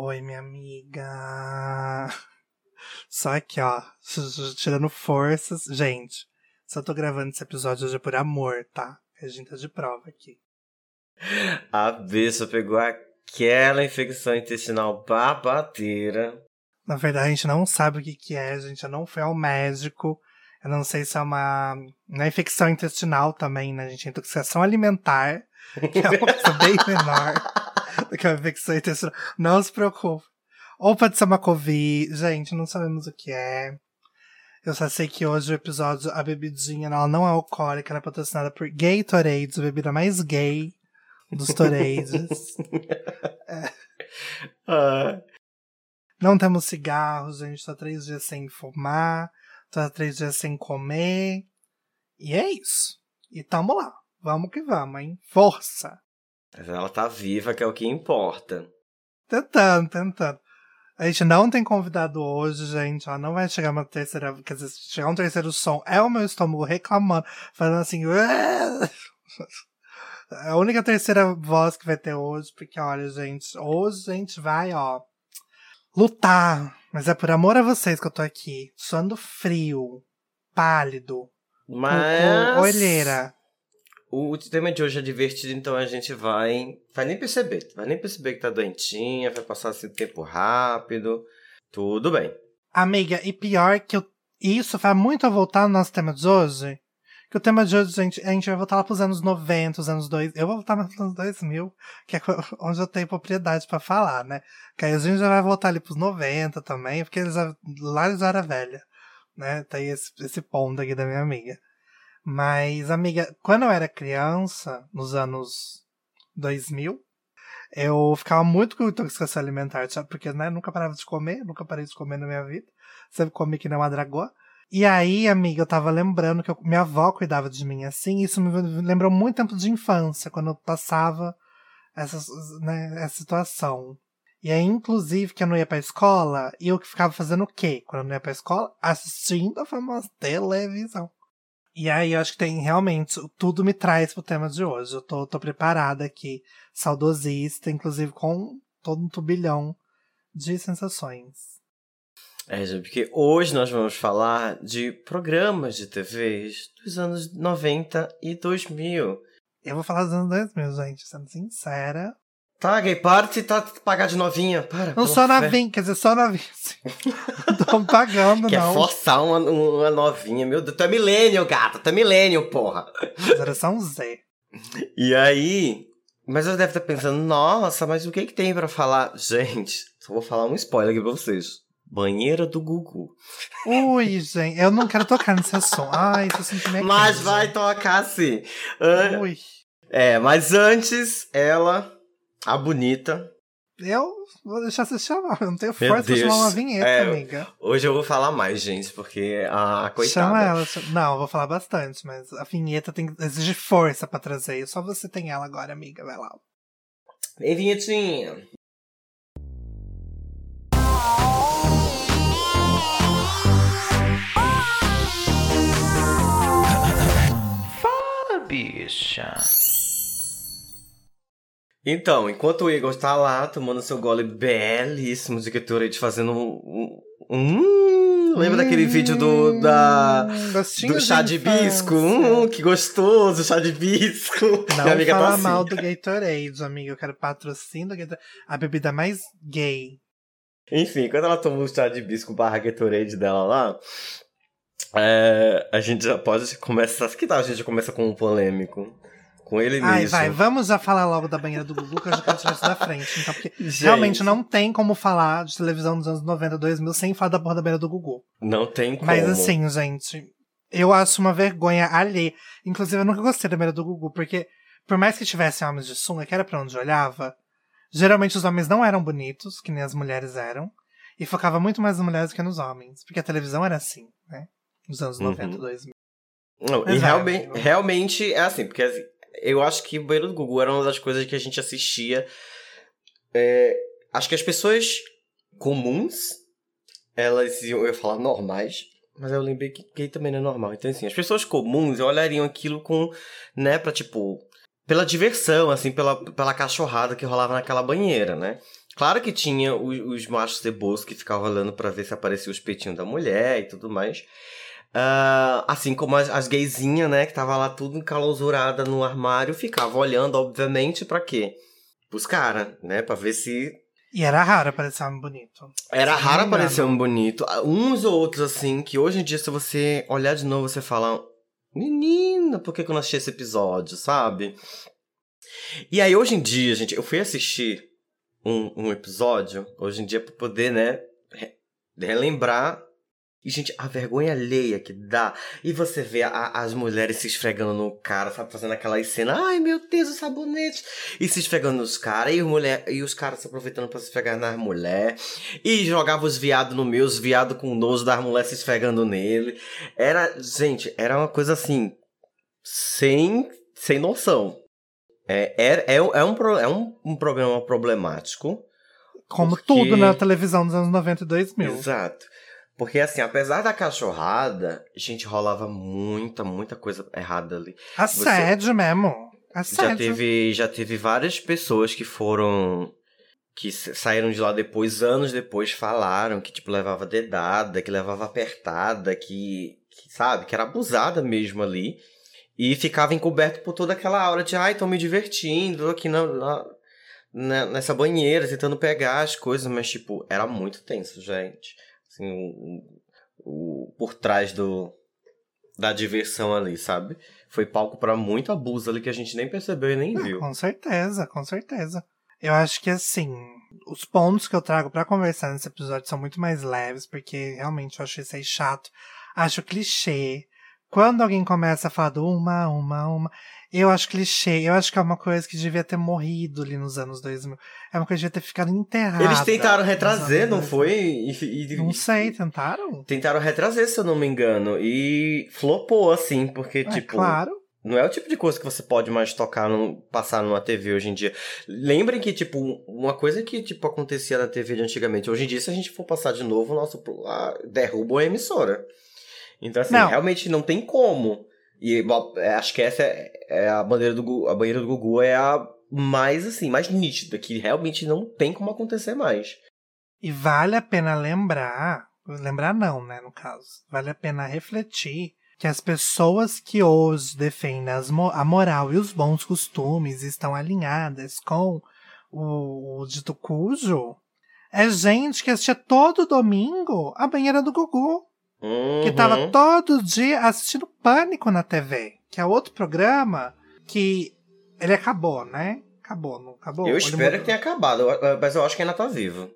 Oi, minha amiga. Só aqui, ó, tirando forças. Gente, só tô gravando esse episódio hoje por amor, tá? A gente tá de prova aqui. A bicha pegou aquela infecção intestinal babadeira. Na verdade, a gente não sabe o que que é, a gente não foi ao médico. Eu não sei se é uma, uma infecção intestinal também, né, gente? Intoxicação alimentar, que é uma coisa bem menor do que uma infecção intestinal. Não se preocupe. Ser uma Covid. Gente, não sabemos o que é. Eu só sei que hoje o episódio, a bebidinha, ela não é alcoólica, ela é patrocinada por Gatorade, a bebida mais gay dos Torades. é. Ah. Não temos cigarros, a gente tá três dias sem fumar, tá três dias sem comer. E é isso. E tamo lá. Vamos que vamos, hein? Força! Mas ela tá viva, que é o que importa. Tentando, tentando. A gente não tem convidado hoje, gente. Ela não vai chegar uma terceira. Quer dizer, chegar um terceiro som é o meu estômago reclamando, falando assim. É a única terceira voz que vai ter hoje, porque olha, gente, hoje a gente vai, ó, lutar. Mas é por amor a vocês que eu tô aqui. Suando frio, pálido, Mas... com, com olheira. O tema de hoje é divertido, então a gente vai. Vai nem perceber. Vai nem perceber que tá doentinha, vai passar assim tempo rápido. Tudo bem. Amiga, e pior que eu, isso vai muito a voltar no nosso tema de hoje. Que o tema de hoje, gente, a gente vai voltar lá pros anos 90, os anos 2000. Eu vou voltar nos anos 2000, que é onde eu tenho propriedade para falar, né? Que aí a gente já vai voltar ali pros 90 também, porque eles, lá eles eram velha, né? Tem esse, esse ponto aqui da minha amiga. Mas, amiga, quando eu era criança, nos anos 2000, eu ficava muito com intoxicação alimentar? Porque, né, nunca parava de comer, nunca parei de comer na minha vida. Sempre comi que nem uma dragoa. E aí, amiga, eu tava lembrando que eu, minha avó cuidava de mim assim, e isso me lembrou muito tempo de infância, quando eu passava essa, né, essa situação. E aí, inclusive, que eu não ia pra escola, e eu ficava fazendo o quê? Quando eu não ia pra escola? Assistindo a famosa televisão. E aí, eu acho que tem realmente, tudo me traz pro tema de hoje. Eu tô, tô preparada aqui, saudosista, inclusive com todo um turbilhão de sensações. É, porque hoje nós vamos falar de programas de TVs dos anos 90 e 2000. Eu vou falar dos anos 2000, gente, sendo sincera. Tá, gay, para de tá, pagar de novinha, para. Não só novinha, quer dizer, só novinha. não tô pagando, Quer não. Quer forçar uma, uma novinha, meu Deus. Tu é milênio, gata, tu é milênio, porra. Geração Z. E aí... Mas eu deve estar pensando, nossa, mas o que que tem para falar? Gente, só vou falar um spoiler aqui pra vocês. Banheira do Gugu. Ui, gente, eu não quero tocar nesse assunto. Ai, tô sentindo minha Mas vai tocar sim. Ui. É, mas antes, ela a bonita. Eu vou deixar você chamar. Eu não tenho força pra chamar uma vinheta, é, amiga. Hoje eu vou falar mais, gente, porque a coitada. Chama ela. Não, eu vou falar bastante, mas a vinheta tem exige força pra trazer. Só você tem ela agora, amiga. Vai lá. Vem, vinhetinha. Fala, bicha. Então, enquanto o Igor tá lá tomando seu gole belíssimo de Gatorade fazendo um. um, um lembra hum, daquele vídeo do da do chá de hibisco? Hum, que gostoso, chá de hibisco. Não Minha amiga fala tá assim. mal do Gatorade, amiga. Eu quero patrocínio do Gatorade. A bebida mais gay. Enfim, quando ela tomou o chá de hibisco barra Gatorade dela lá, é, a gente já pode começar. Que tal a gente começa com um polêmico? Com ele Ai, nisso. vai, vamos já falar logo da banheira do Gugu, que eu já quero tirar isso da frente. Então, porque gente. realmente não tem como falar de televisão dos anos 90, 2000 sem falar da porra da banheira do Gugu. Não tem como. Mas assim, gente, eu acho uma vergonha alheia. Inclusive, eu nunca gostei da banheira do Gugu, porque por mais que tivessem homens de sunga, que era pra onde eu olhava, geralmente os homens não eram bonitos, que nem as mulheres eram, e focava muito mais nas mulheres do que nos homens, porque a televisão era assim, né? Nos anos 90, uhum. 2000. Não, e realmente, realmente é assim, porque assim, eu acho que o Banheiro do Gugu era uma das coisas que a gente assistia. É, acho que as pessoas comuns, elas iam, eu ia falar normais, mas eu lembrei que gay também não é normal. Então, assim, as pessoas comuns olhariam aquilo com, né, pra tipo. pela diversão, assim, pela, pela cachorrada que rolava naquela banheira, né? Claro que tinha os, os machos cebosos que ficavam olhando para ver se aparecia os peitinhos da mulher e tudo mais. Uh, assim como as, as gaysinhas, né, que tava lá tudo encalausurada no armário, ficava olhando, obviamente, para quê? Pros caras, né, pra ver se... E era raro aparecer um bonito. Era raro aparecer um bonito. Uns ou outros, assim, que hoje em dia, se você olhar de novo, você fala... Menina, por que, que eu não assisti esse episódio, sabe? E aí, hoje em dia, gente, eu fui assistir um, um episódio, hoje em dia, pra poder, né, relembrar e, gente, a vergonha alheia que dá. E você vê a, as mulheres se esfregando no cara, sabe? Fazendo aquela cena. Ai, meu Deus, o sabonete. E se esfregando nos caras. E, mulher, e os caras se aproveitando pra se esfregar nas mulheres. E jogava os viados no meu, os viados com nojo das mulheres se esfregando nele. Era, gente, era uma coisa assim. Sem, sem noção. É, é, é, é, um, é um, um problema problemático. Como porque... tudo na televisão dos anos 90 e 2000. Exato. Porque, assim, apesar da cachorrada, gente, rolava muita, muita coisa errada ali. Assédio Você... mesmo. Assédio. Já teve, já teve várias pessoas que foram. que saíram de lá depois, anos depois, falaram que, tipo, levava dedada, que levava apertada, que. que sabe? Que era abusada mesmo ali. E ficava encoberto por toda aquela aura de, ai, tô me divertindo aqui na, na, nessa banheira, tentando pegar as coisas, mas, tipo, era muito tenso, gente assim, o, o, por trás do, da diversão ali, sabe? Foi palco para muito abuso ali que a gente nem percebeu e nem viu. Com certeza, com certeza. Eu acho que assim, os pontos que eu trago para conversar nesse episódio são muito mais leves, porque realmente eu acho isso aí chato. Acho clichê. Quando alguém começa a falar do uma, uma, uma, eu acho clichê. Eu acho que é uma coisa que devia ter morrido ali nos anos 2000. É uma coisa que devia ter ficado enterrada. Eles tentaram retrazer, não foi? E, e, não sei, tentaram? Tentaram retrazer, se eu não me engano. E flopou, assim, porque, é, tipo. Claro. Não é o tipo de coisa que você pode mais tocar, no, passar numa TV hoje em dia. Lembrem que, tipo, uma coisa que, tipo, acontecia na TV de antigamente. Hoje em dia, se a gente for passar de novo, o nosso derruba a emissora. Então, assim, não. realmente não tem como. E é, acho que essa é, é a bandeira do a banheira do Gugu é a mais assim, mais nítida, que realmente não tem como acontecer mais. E vale a pena lembrar, lembrar não, né, no caso. Vale a pena refletir que as pessoas que hoje defendem a moral e os bons costumes estão alinhadas com o, o dito cujo é gente que assistia todo domingo a banheira do Gugu. Uhum. Que tava todo dia assistindo Pânico na TV, que é outro programa que ele acabou, né? Acabou, não acabou? Eu espero que tenha acabado, mas eu acho que ainda tá vivo.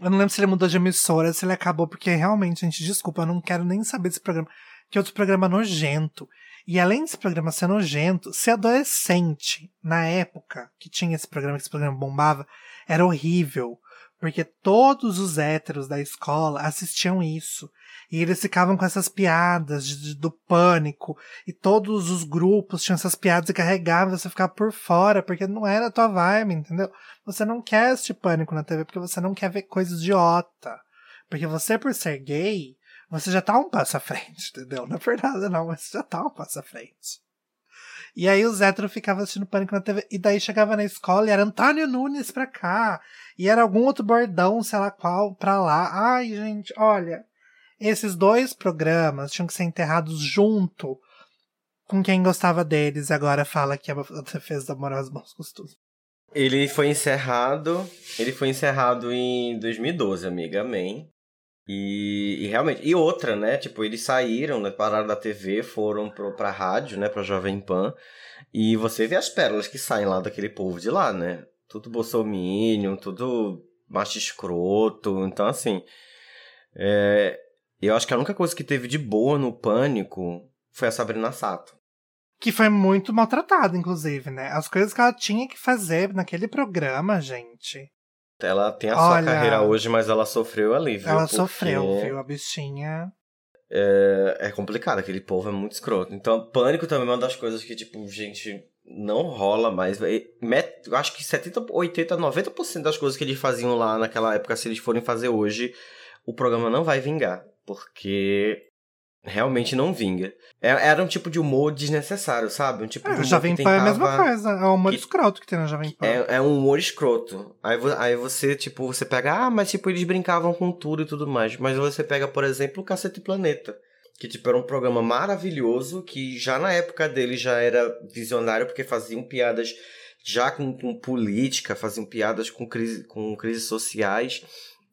Eu não lembro se ele mudou de emissora, se ele acabou, porque realmente, gente, desculpa, eu não quero nem saber desse programa. Que é outro programa nojento. E além desse programa ser nojento, ser adolescente, na época que tinha esse programa, que esse programa bombava, era horrível. Porque todos os héteros da escola assistiam isso. E eles ficavam com essas piadas de, de, do pânico. E todos os grupos tinham essas piadas e carregavam você ficava por fora, porque não era a tua vibe, entendeu? Você não quer assistir pânico na TV porque você não quer ver coisas idiota. Porque você, por ser gay, você já tá um passo à frente, entendeu? É verdade, não, mas você já tá um passo à frente. E aí os héteros ficavam assistindo Pânico na TV. E daí chegava na escola e era Antônio Nunes pra cá. E era algum outro bordão, sei lá qual, pra lá. Ai, gente, olha. Esses dois programas tinham que ser enterrados junto com quem gostava deles. Agora fala que a defesa da moral e bons costumes. Ele foi encerrado. Ele foi encerrado em 2012, amiga. Amém. E, e, realmente, e outra, né? Tipo, eles saíram, né, pararam da TV, foram pro, pra rádio, né, pra Jovem Pan. E você vê as pérolas que saem lá daquele povo de lá, né? Tudo bolsominion, tudo macho escroto. Então, assim, é, eu acho que a única coisa que teve de boa no Pânico foi a Sabrina Sato. Que foi muito maltratada, inclusive, né? As coisas que ela tinha que fazer naquele programa, gente. Ela tem a Olha, sua carreira hoje, mas ela sofreu ali, viu? Ela Porque sofreu, viu? A bichinha. É, é complicado, aquele povo é muito escroto. Então, Pânico também é uma das coisas que, tipo, gente, não rola mais. Eu acho que 70, 80, 90% das coisas que eles faziam lá naquela época, se eles forem fazer hoje, o programa não vai vingar. Porque realmente não vinga. É, era um tipo de humor desnecessário, sabe? Um tipo É, de Jovem que Pan é a mesma coisa. É o humor que- escroto que tem no Jovem Pan. É, é um humor escroto. Aí, aí você, tipo, você pega, ah, mas tipo, eles brincavam com tudo e tudo mais. Mas você pega, por exemplo, o Cacete Planeta. Que, tipo, era um programa maravilhoso, que já na época dele já era visionário, porque faziam piadas já com, com política, faziam piadas com, crise, com crises sociais.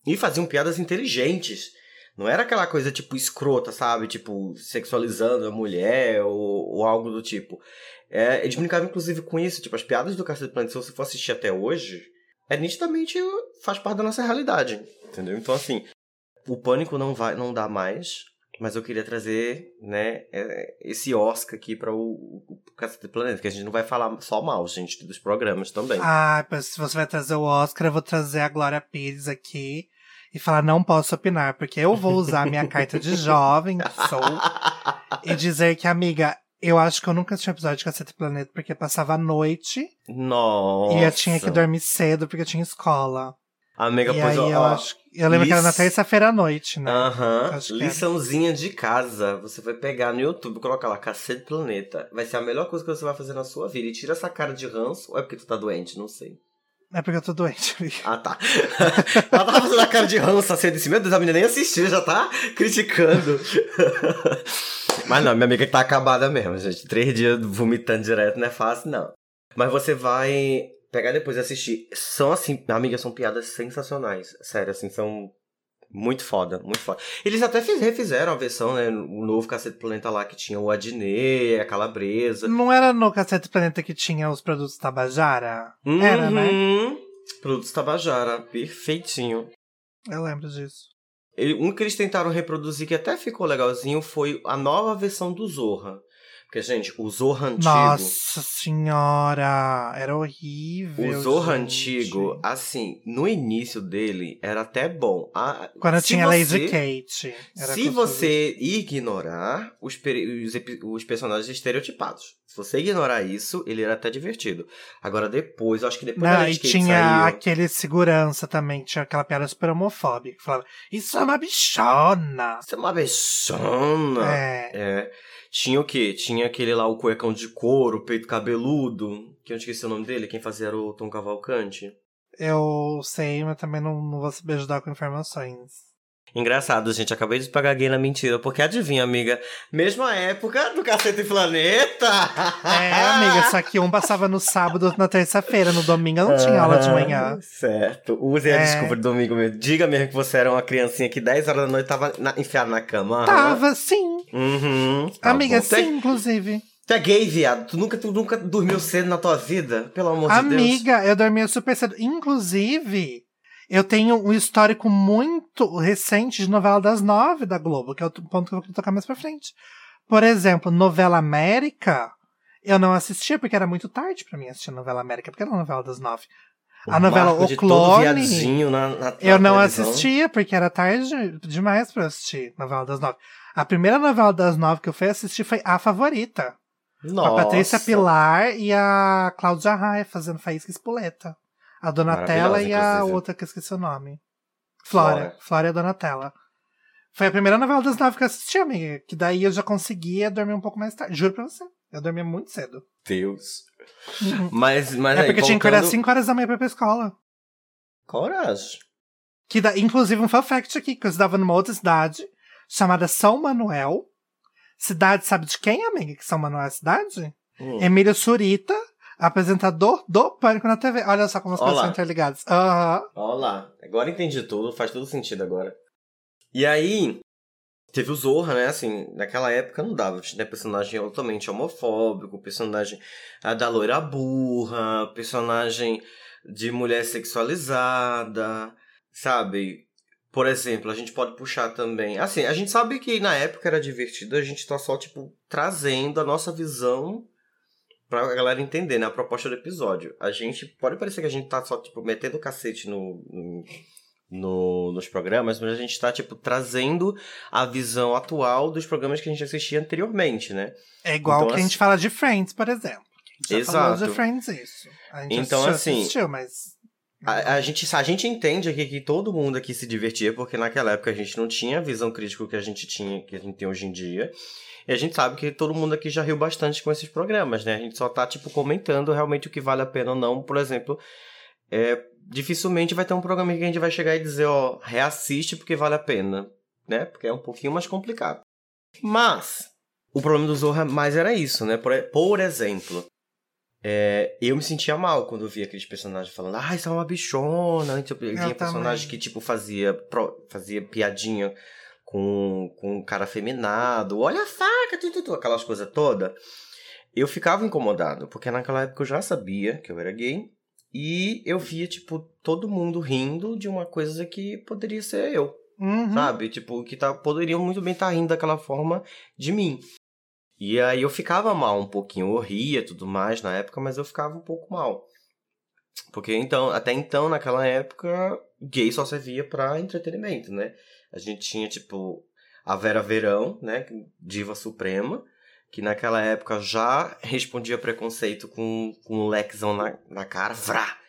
E faziam piadas inteligentes. Não era aquela coisa, tipo, escrota, sabe? Tipo, sexualizando a mulher ou, ou algo do tipo. É, eles brincavam, inclusive, com isso. Tipo, as piadas do Cacete Planeta, se você for assistir até hoje, é nitidamente faz parte da nossa realidade. Entendeu? Então, assim, o pânico não vai, não dá mais. Mas eu queria trazer, né, é, esse Oscar aqui para o, o Cacete Planeta, que a gente não vai falar só mal, gente, dos programas também. Ah, se você vai trazer o Oscar, eu vou trazer a Glória Pires aqui e falar não posso opinar, porque eu vou usar minha carta de jovem que sou e dizer que, amiga, eu acho que eu nunca assisti um episódio de Cacete Planeta porque passava a noite Nossa. e eu tinha que dormir cedo porque eu tinha escola. Amiga, e pois aí eu ó, acho. Eu lembro que era na terça-feira à noite, né? Aham, liçãozinha de casa. Você vai pegar no YouTube, coloca lá, Cacete Planeta. Vai ser a melhor coisa que você vai fazer na sua vida. E tira essa cara de ranço, ou é porque tu tá doente? Não sei. É porque eu tô doente. amiga. Ah, tá. Ela tava fazendo a cara de ranço assim, eu disse, meu Deus, a menina nem assistiu, já tá criticando. Mas não, minha amiga tá acabada mesmo, gente. Três dias vomitando direto não é fácil, não. Mas você vai pegar depois e assistir. São assim, minha amiga, são piadas sensacionais. Sério, assim, são muito foda, muito foda. Eles até fiz- refizeram a versão, né? O novo Cacete Planeta lá que tinha o Adnê, a Calabresa. Não era no Cacete Planeta que tinha os produtos Tabajara? Era, né? Uhum. Produtos Tabajara, perfeitinho. Eu lembro disso. Um que eles tentaram reproduzir que até ficou legalzinho foi a nova versão do Zorra. Porque, gente, o Zorra antigo. Nossa senhora! Era horrível. o Zorra gente. antigo, assim, no início dele era até bom. Ah, Quando tinha você- Lazy Kate. Se você ignorar os, os, os personagens estereotipados. Se você ignorar isso, ele era até divertido. Agora depois, eu acho que depois da Não, e Lazy Kate tinha saiu... aquele segurança também, tinha aquela piada super homofóbica, que falava, isso é uma bichona! Isso é uma bichona. É, É. Tinha o quê? Tinha aquele lá, o cuecão de couro, peito cabeludo, que eu esqueci o nome dele, quem fazia era o Tom Cavalcante. eu sei, mas também não, não vou saber ajudar com informações. Engraçado, gente, acabei de pagar gay na mentira, porque adivinha, amiga, mesma época do Cacete Planeta! É, amiga, só que um passava no sábado, na terça-feira, no domingo eu não tinha aula de manhã. Ah, Certo. Use a É. desculpa de domingo mesmo. Diga mesmo que você era uma criancinha que 10 horas da noite tava na, enfiada na cama. Tava, sim. Uhum. Tá amiga, bom. É- sim, inclusive. Tu é gay, viado? Tu nunca, tu nunca dormiu cedo na tua vida? Pelo amor de Deus. Amiga, eu dormia super cedo. Inclusive, eu tenho um histórico muito recente de novela das nove da Globo, que é o ponto que eu vou tocar mais pra frente. Por exemplo, novela América, eu não assistia porque era muito tarde pra mim assistir novela América, porque era uma novela das nove. A O novela Marco O Clone, na, na- na eu não televisão. assistia porque era tarde demais pra eu assistir novela das nove. A primeira novela das nove que eu fui assistir foi A Favorita. Nossa. Com a Patrícia Pilar e a Cláudia Raia fazendo Faísca Espoleta. A Donatella e a inclusive. outra que eu esqueci o nome. Flora. Flora. E a Donatella. Foi a primeira novela das nove que eu assisti, amiga. Que daí eu já conseguia dormir um pouco mais tarde. Juro pra você. Eu dormia muito cedo. Deus. Mas, mas é aí, porque tinha que acordar voltando- 5 horas da manhã pra ir pra escola. Coragem. Que da, inclusive, um fun fact aqui, que eu estudava numa outra cidade, chamada São Manuel. Cidade, sabe de quem, amiga? Que São Manuel é a cidade? Hum. Emílio Surita, apresentador do Pânico na TV. Olha só como as Olá. coisas são interligadas. Aham. Olha lá. Agora entendi tudo, faz todo sentido agora. E aí, teve o Zorra, né? Assim, naquela época não dava. Tinha personagem totalmente homofóbico, personagem ah, da loira burra, personagem de mulher sexualizada, sabe? Por exemplo, a gente pode puxar também. Assim, a gente sabe que na época era divertido, a gente tá só, tipo, trazendo a nossa visão pra galera entender, né? A proposta do episódio. A gente. Pode parecer que a gente tá só, tipo, metendo o cacete no. no- no- nos programas, mas a gente tá, tipo, trazendo a visão atual dos programas que a gente assistia anteriormente, né? É igual Então, que a gente fala de Friends, por exemplo. A gente já Exato. falou de Friends isso. A gente Então, assistiu, assim- assistiu, mas A, a, gente, a gente entende aqui que todo mundo aqui se divertia, porque naquela época a gente não tinha a visão crítica que a gente tinha, que a gente tem hoje em dia. E a gente sabe que todo mundo aqui já riu bastante com esses programas, né? A gente só tá, tipo, comentando realmente o que vale a pena ou não. Por exemplo, é, dificilmente vai ter um programa que a gente vai chegar e dizer, ó, reassiste porque vale a pena, né? Porque é um pouquinho mais complicado. Mas, o problema do Zorra mais era isso, né? Por, por exemplo, é, eu me sentia mal quando eu via aqueles personagens falando, ah, isso é uma bichona. Tipo, tinha personagem que, tipo, fazia, fazia piadinha com, com um cara afeminado, olha a faca, tudo, tudo, aquelas coisas todas. Eu ficava incomodado, porque naquela época eu já sabia que eu era gay e eu via, tipo, todo mundo rindo de uma coisa que poderia ser eu. Uhum. Sabe? Tipo, que tá, poderiam muito bem estar tá rindo daquela forma de mim. E aí eu ficava mal um pouquinho, eu ria tudo mais na época, mas eu ficava um pouco mal. Porque então, até então, naquela época, gay só servia para entretenimento, né? A gente tinha, tipo, a Vera Verão, né? Diva Suprema, que naquela época já respondia preconceito com, com um lequezão na, na cara, vrá!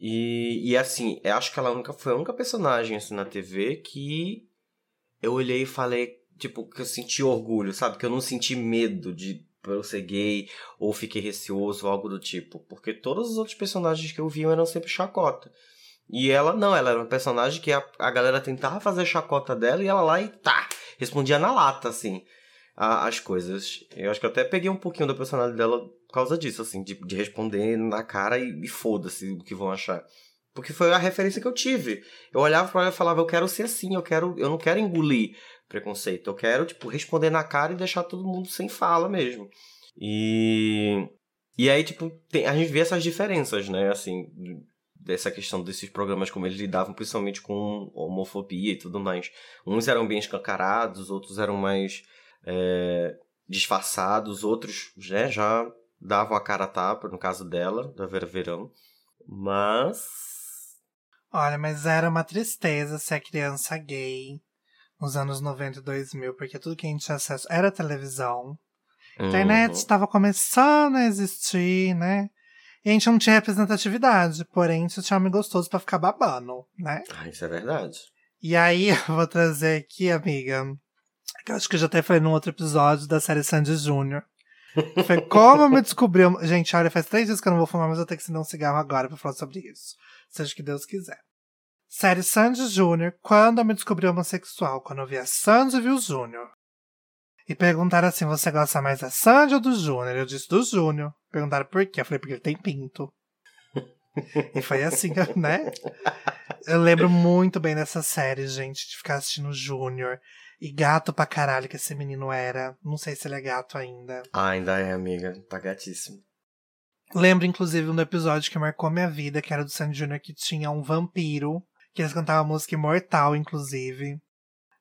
E, e assim, eu acho que ela nunca foi a única personagem assim, na TV que eu olhei e falei, tipo, que eu senti orgulho, sabe? Que eu não senti medo de eu ser gay ou fiquei receoso ou algo do tipo. Porque todos os outros personagens que eu vi eram sempre chacota. E ela não, ela era uma personagem que a, a galera tentava fazer chacota dela e ela lá e tá, respondia na lata, assim, a, as coisas. Eu acho que eu até peguei um pouquinho da personalidade dela por causa disso, assim, de, de responder na cara e, e foda-se o que vão achar. Porque foi a referência que eu tive. Eu olhava para ela e falava, eu quero ser assim, eu quero, eu não quero engolir preconceito, eu quero, tipo, responder na cara e deixar todo mundo sem fala mesmo. E e aí, tipo, tem, a gente vê essas diferenças, né? Assim, dessa questão desses programas, como eles lidavam principalmente com homofobia e tudo mais. Uns eram bem escancarados, outros eram mais é, disfarçados, outros né, já davam a cara a tapa, no caso dela, da Vera Verão. Mas. Olha, mas era uma tristeza ser criança gay nos anos 90 e 2000, porque tudo que a gente tinha acesso era televisão. A internet uhum. estava começando a existir, né? E a gente não tinha representatividade, porém gente tinha homem gostoso para ficar babando, né? Ah, isso é verdade. E aí, eu vou trazer aqui, amiga, que eu acho que eu já até falei num outro episódio da série Sandy Júnior. Foi como eu me descobri. Gente, olha, faz três dias que eu não vou fumar, mas eu tenho que acender um cigarro agora pra falar sobre isso. Seja o que Deus quiser. Série Sandy Júnior, quando eu me descobri homossexual, quando eu vi a Sandy e vi o Júnior. E perguntaram assim: você gosta mais da Sandy ou do Júnior? Eu disse do Júnior. Perguntaram por quê? Eu falei, porque ele tem pinto. e foi assim, né? Eu lembro muito bem dessa série, gente, de ficar assistindo o Júnior. E gato pra caralho que esse menino era. Não sei se ele é gato ainda. Ah, ainda é, amiga. Tá gatíssimo. Lembro, inclusive, um episódio que marcou minha vida, que era do Sandy Júnior, que tinha um vampiro. Que eles cantavam música imortal, inclusive.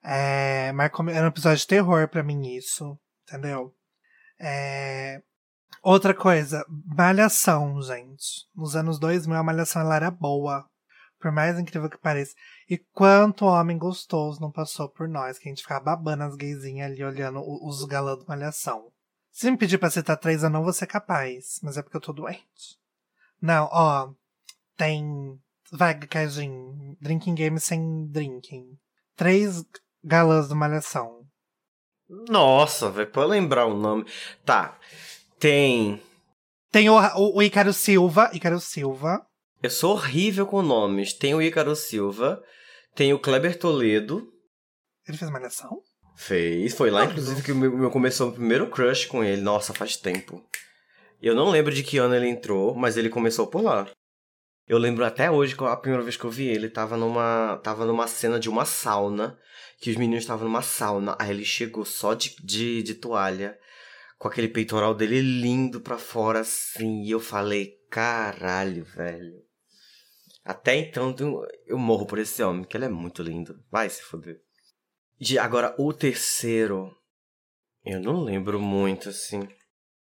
É, marcou, era um episódio de terror para mim isso, entendeu? É, outra coisa, Malhação, gente. Nos anos 2000 a Malhação ela era boa, por mais incrível que pareça. E quanto homem gostoso não passou por nós, que a gente ficava babando as gaysinhas ali olhando os galãs do Malhação. Se me pedir pra citar três, eu não vou ser capaz, mas é porque eu tô doente. Não, ó, tem. Vai, Cajin, drinking game sem drinking. Três galãs do Malhação. Nossa, velho, pra lembrar o nome. Tá. Tem. Tem o, o, o Ícaro Silva. Ícaro Silva. Eu sou horrível com nomes. Tem o Ícaro Silva. Tem o Kleber Toledo. Ele fez Malhação? Fez. Foi lá, inclusive, que o meu, meu começou o primeiro crush com ele. Nossa, faz tempo. Eu não lembro de que ano ele entrou, mas ele começou por lá. Eu lembro até hoje, a primeira vez que eu vi ele, tava numa, tava numa cena de uma sauna que os meninos estavam numa sauna. Aí ele chegou só de, de, de toalha, com aquele peitoral dele lindo pra fora, assim. E eu falei, caralho, velho. Até então eu morro por esse homem, que ele é muito lindo. Vai se foder. De, agora, o terceiro. Eu não lembro muito, assim.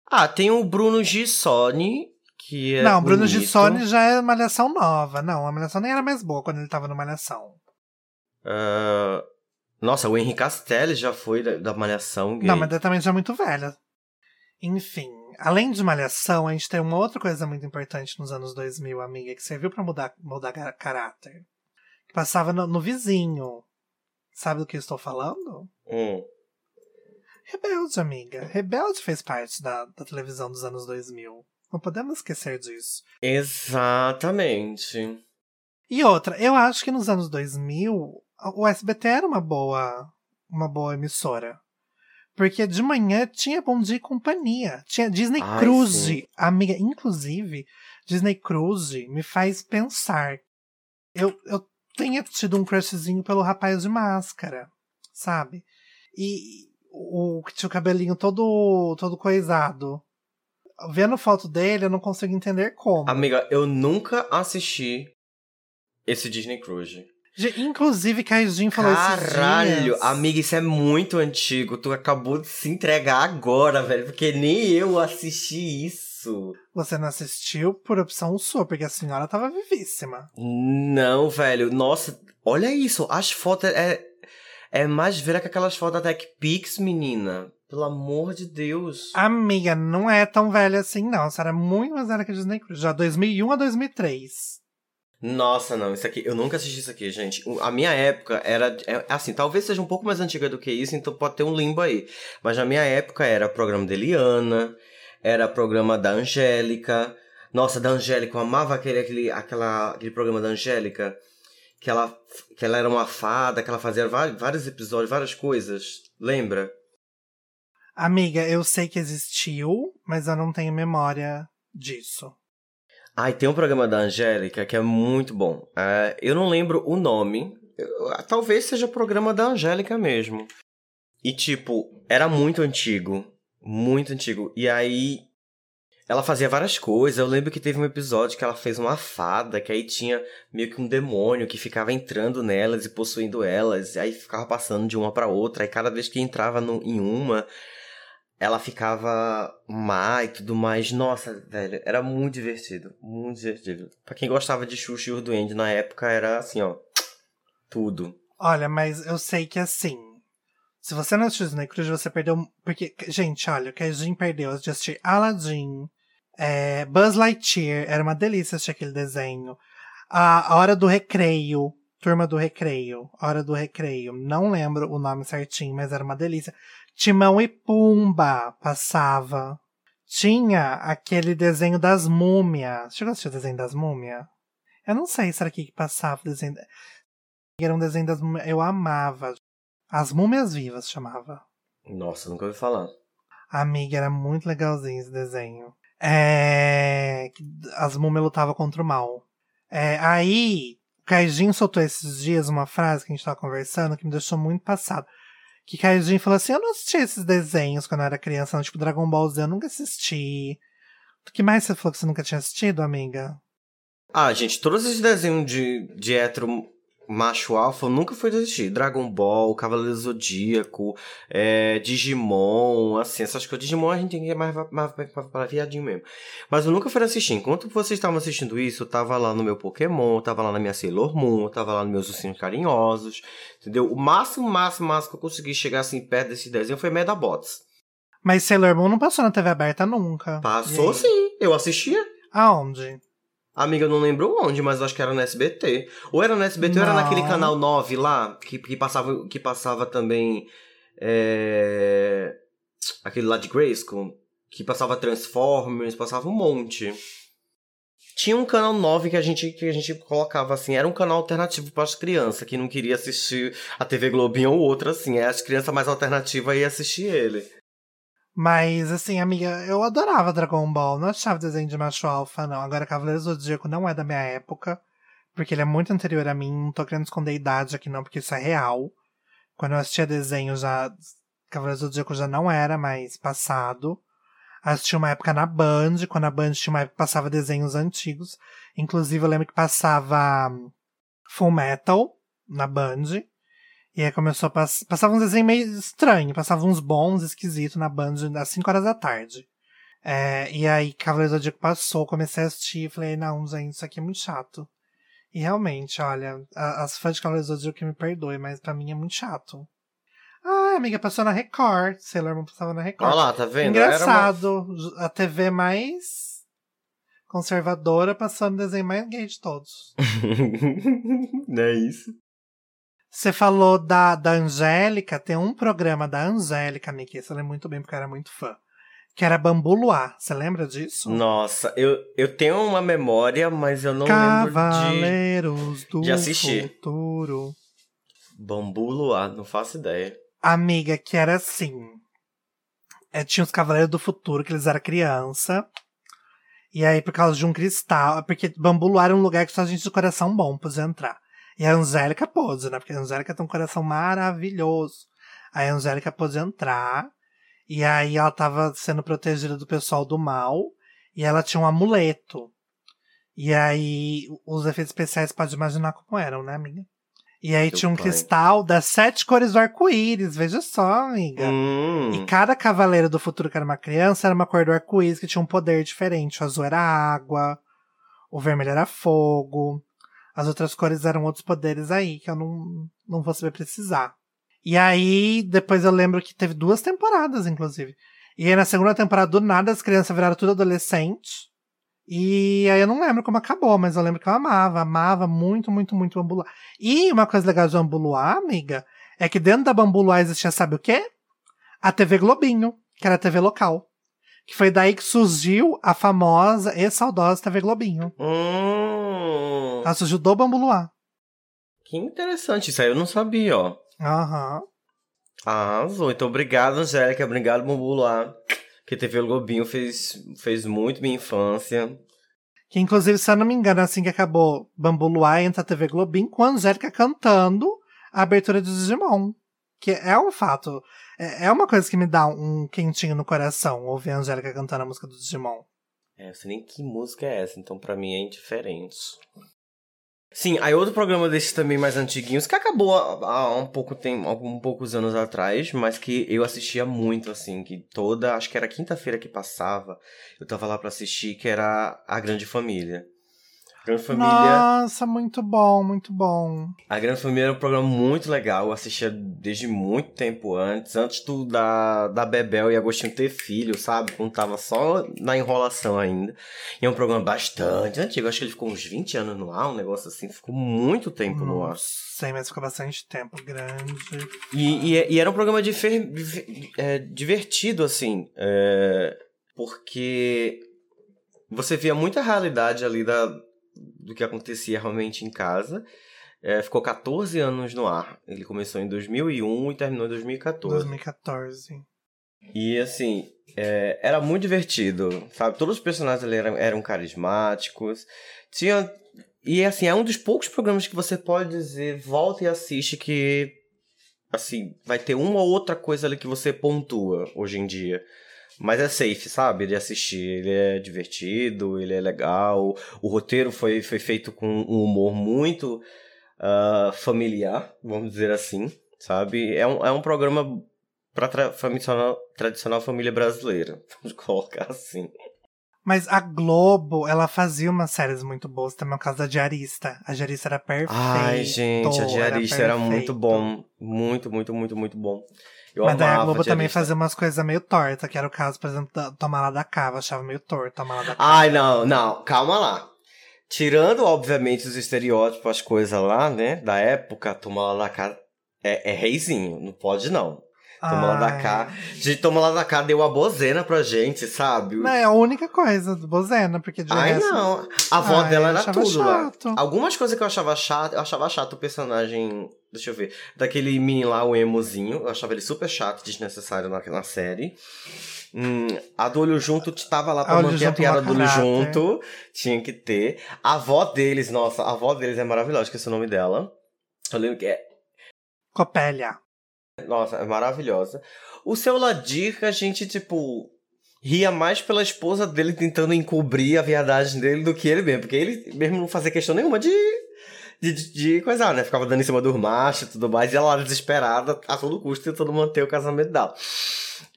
Ah, tem o Bruno Gissoni, que é. Não, bonito. Bruno Gissoni já é Malhação nova. Não, a Malhação nem era mais boa quando ele tava no Malhação. Uh, nossa, o Henrique Castelli já foi da, da Malhação gay. Não, mas também já é muito velha. Enfim, além de malhação, a gente tem uma outra coisa muito importante nos anos 2000, amiga, que serviu para mudar, mudar caráter. Que passava no, no, vizinho. Sabe do que eu estou falando? Hum. Rebelde, amiga. Rebelde fez parte da, da televisão dos anos 2000. Não podemos esquecer disso. Exatamente. E outra, eu acho que nos anos 2000 o SBT era uma boa, uma boa emissora. Porque de manhã tinha Bom Dia e Companhia. Tinha Disney Ai, Cruise. Sim. Amiga, inclusive, Disney Cruise me faz pensar. Eu, eu tenho tido um crushzinho pelo rapaz de máscara, sabe? E o que tinha o cabelinho todo, todo coisado. Vendo foto dele, eu não consigo entender como. Amiga, eu nunca assisti esse Disney Cruise. Inclusive, Kaijin falou Caralho, amiga, isso é muito antigo. Tu acabou de se entregar agora, velho. Porque nem eu assisti isso. Você não assistiu por opção sua, porque a senhora tava vivíssima. Não, velho. Nossa, olha isso. As fotos é. É mais velha que aquelas fotos da TechPix, menina. Pelo amor de Deus. Amiga, não é tão velha assim, não. Você era muito mais velha que a Disney Cruise. Já 2001 a 2003. Nossa, não, isso aqui, eu nunca assisti isso aqui, gente. A minha época era, é, assim, talvez seja um pouco mais antiga do que isso, então pode ter um limbo aí. Mas na minha época era programa de Eliana, era programa da Angélica. Nossa, da Angélica, eu amava aquele, aquele, aquela, aquele programa da Angélica, que ela, que ela era uma fada, que ela fazia vários episódios, várias coisas. Lembra? Amiga, eu sei que existiu, mas eu não tenho memória disso. Ai, tem um programa da Angélica que é muito bom. É, eu não lembro o nome. Eu, talvez seja programa da Angélica mesmo. E, tipo, era muito antigo. Muito antigo. E aí. Ela fazia várias coisas. Eu lembro que teve um episódio que ela fez uma fada, que aí tinha meio que um demônio que ficava entrando nelas e possuindo elas. E aí ficava passando de uma para outra. Aí cada vez que entrava no, em uma, ela ficava má e tudo mais. Nossa, velho, era muito divertido. Muito divertido. Pra quem gostava de Xuxa e o Duende na época, era assim, ó. Tudo. Olha, mas eu sei que assim. Se você não assistiu Disney Cruise, você perdeu. Porque, gente, olha, o que a gente perdeu de assistir Aladdin, é, Buzz Lightyear, era uma delícia assistir aquele desenho. A Hora do Recreio, Turma do Recreio, Hora do Recreio. Não lembro o nome certinho, mas era uma delícia. Timão e Pumba passava. Tinha aquele desenho das múmias. Chegou a assistir o desenho das múmias? Eu não sei se era aqui que passava o desenho. Era um desenho das múmias. Eu amava. As Múmias Vivas chamava. Nossa, nunca ouvi falar. Amiga, era muito legalzinho esse desenho. É... As múmias lutavam contra o mal. É... Aí, o Kaijin soltou esses dias uma frase que a gente tava conversando que me deixou muito passado. Que Kaijin falou assim: Eu não assisti esses desenhos quando eu era criança, não. Tipo, Dragon Ball Z, eu nunca assisti. O que mais você falou que você nunca tinha assistido, amiga? Ah, gente, todos esses desenhos de, de hétero macho alfa eu nunca fui assistir. Dragon Ball, Cavaleiro Zodíaco, é, Digimon, assim, essas coisas. Digimon a gente tem que ir mais, mais, mais pra viadinho mesmo. Mas eu nunca fui assistir. Enquanto vocês estavam assistindo isso, eu tava lá no meu Pokémon, eu tava lá na minha Sailor Moon, eu tava lá nos meus ursinhos carinhosos, entendeu? O máximo, máximo, máximo que eu consegui chegar assim perto desse desenho foi Medabots. Mas Sailor Moon não passou na TV aberta nunca. Passou sim, eu assistia. Aonde? Amiga, eu não lembro onde, mas acho que era no SBT. Ou era no SBT não. ou era naquele canal 9 lá, que, que, passava, que passava também. É... Aquele lá de Grayskull, que passava Transformers, passava um monte. Tinha um canal 9 que a gente, que a gente colocava assim, era um canal alternativo para as crianças, que não queria assistir a TV Globinho ou outra assim. As crianças mais alternativas iam assistir ele. Mas, assim, amiga, eu adorava Dragon Ball. Não achava desenho de macho alfa, não. Agora, Cavaleiro Zodíaco não é da minha época. Porque ele é muito anterior a mim. Não tô querendo esconder a idade aqui, não, porque isso é real. Quando eu assistia desenho, já. Cavaleiro Zodíaco já não era mais passado. Assisti uma época na Band, quando a Band tinha uma época que passava desenhos antigos. Inclusive, eu lembro que passava Full Metal na Band. E aí começou a passar. Passava uns desenhos meio estranho, passava uns bons, esquisitos na Band às 5 horas da tarde. É, e aí Cavaleiros do Zodíaco passou, comecei a assistir e falei, não, gente, isso aqui é muito chato. E realmente, olha, as fãs de Cavaleiros do Zodíaco que me perdoem, mas pra mim é muito chato. Ah, amiga, passou na Record. Sailor Moon passava na Record. Olha lá, tá vendo? Engraçado. Uma... A TV mais conservadora passando o desenho mais gay de todos. Não é isso? Você falou da, da Angélica, tem um programa da Angélica, Miki, você lembra muito bem porque eu era muito fã. Que era Bambu Luar, você lembra disso? Nossa, eu, eu tenho uma memória, mas eu não Cavaleiros lembro de, do de assistir. Futuro. Bambu Luar, não faço ideia. Amiga, que era assim. É, tinha os Cavaleiros do Futuro, que eles eram criança. E aí, por causa de um cristal. Porque Bambu Luar é um lugar que só gente de coração bom podia entrar. E a Angélica pôde, né? Porque a Angélica tem um coração maravilhoso. Aí a Angélica pôde entrar. E aí ela tava sendo protegida do pessoal do mal. E ela tinha um amuleto. E aí os efeitos especiais pode imaginar como eram, né, amiga? E aí tinha um pai. cristal das sete cores do arco-íris, veja só, amiga. Hum. E cada cavaleiro do futuro que era uma criança era uma cor do arco-íris que tinha um poder diferente. O azul era água, o vermelho era fogo, as outras cores eram outros poderes aí, que eu não, não vou saber precisar. E aí, depois eu lembro que teve duas temporadas, inclusive. E aí, na segunda temporada, do nada, as crianças viraram tudo adolescente. E aí eu não lembro como acabou, mas eu lembro que eu amava, amava muito, muito, muito Bambu E uma coisa legal de Bambu amiga, é que dentro da Bambu existia, sabe o quê? A TV Globinho, que era a TV local. Que foi daí que surgiu a famosa e saudosa TV Globinho. Hum. Ela surgiu do Bambu Que interessante, isso aí eu não sabia, ó. Aham. Arrasou. Então, obrigado, Angélica. Obrigado, Bambu Luar. Que TV Globinho fez, fez muito minha infância. Que, inclusive, se eu não me engano, assim que acabou Bambu Luar, entra a TV Globinho com a Angélica cantando a abertura de Digimon. Que é um fato. É, é uma coisa que me dá um quentinho no coração ouvir a Angélica cantando a música do Digimon. É, eu sei nem que música é essa, então para mim é indiferente. Sim, aí outro programa desses também mais antiguinhos, que acabou há, um pouco tempo, alguns poucos anos atrás, mas que eu assistia muito, assim, que toda, acho que era quinta-feira que passava, eu tava lá para assistir, que era A Grande Família. Família. Nossa, muito bom, muito bom. A Grande Família era um programa muito legal. Eu assistia desde muito tempo antes. Antes do, da, da Bebel e Agostinho ter filho, sabe? Quando tava só na enrolação ainda. E é um programa bastante antigo. Acho que ele ficou uns 20 anos no ar, um negócio assim. Ficou muito tempo no ar. Sei, mas ficou bastante tempo grande. E, e, e era um programa difer, é, divertido, assim. É, porque você via muita realidade ali da do que acontecia realmente em casa. É, ficou 14 anos no ar. Ele começou em 2001 e terminou em 2014. 2014. E assim, é, era muito divertido, sabe? Todos os personagens ali eram, eram carismáticos. Tinha. E assim, é um dos poucos programas que você pode dizer, volta e assiste, que assim, vai ter uma ou outra coisa ali que você pontua hoje em dia. Mas é safe, sabe? De assistir. Ele é divertido, ele é legal. O roteiro foi, foi feito com um humor muito uh, familiar, vamos dizer assim, sabe? É um, é um programa para tra tradicional, tradicional família brasileira, vamos colocar assim. Mas a Globo, ela fazia umas séries muito boas, também o caso da Diarista. A Diarista era perfeita. Ai, gente, a Diarista era, era muito bom. Muito, muito, muito, muito bom. Eu Mas daí a Globo também fazia umas coisas meio tortas, que era o caso, por exemplo, da Tomar Lá da Cava, achava meio torto Tomar Lá da Cava. Ai, não, não, calma lá. Tirando, obviamente, os estereótipos, as coisas lá, né, da época, Tomar Lá da Cava é, é reizinho, não pode não. Toma lá da cá. De Toma lá da cá deu a bozena pra gente, sabe? Não, é a única coisa do bozena, porque de Ai, resto... não. A avó Ai, dela era tudo chato. lá. Algumas coisas que eu achava chato, eu achava chato o personagem Deixa eu ver. Daquele mini lá, o emozinho. Eu achava ele super chato, desnecessário na, na série. Hum, a do olho junto tava lá pra a manter a piada do olho junto. Tinha que ter. A avó deles, nossa, a avó deles é maravilhosa, que é o nome dela. Eu lembro que é. Copélia. Nossa, é maravilhosa. O seu Ladir, a gente, tipo, ria mais pela esposa dele tentando encobrir a viadagem dele do que ele mesmo. Porque ele mesmo não fazia questão nenhuma de de, de, coisar, né? Ficava dando em cima dos machos e tudo mais, e ela desesperada, a todo custo, tentando manter o casamento dela.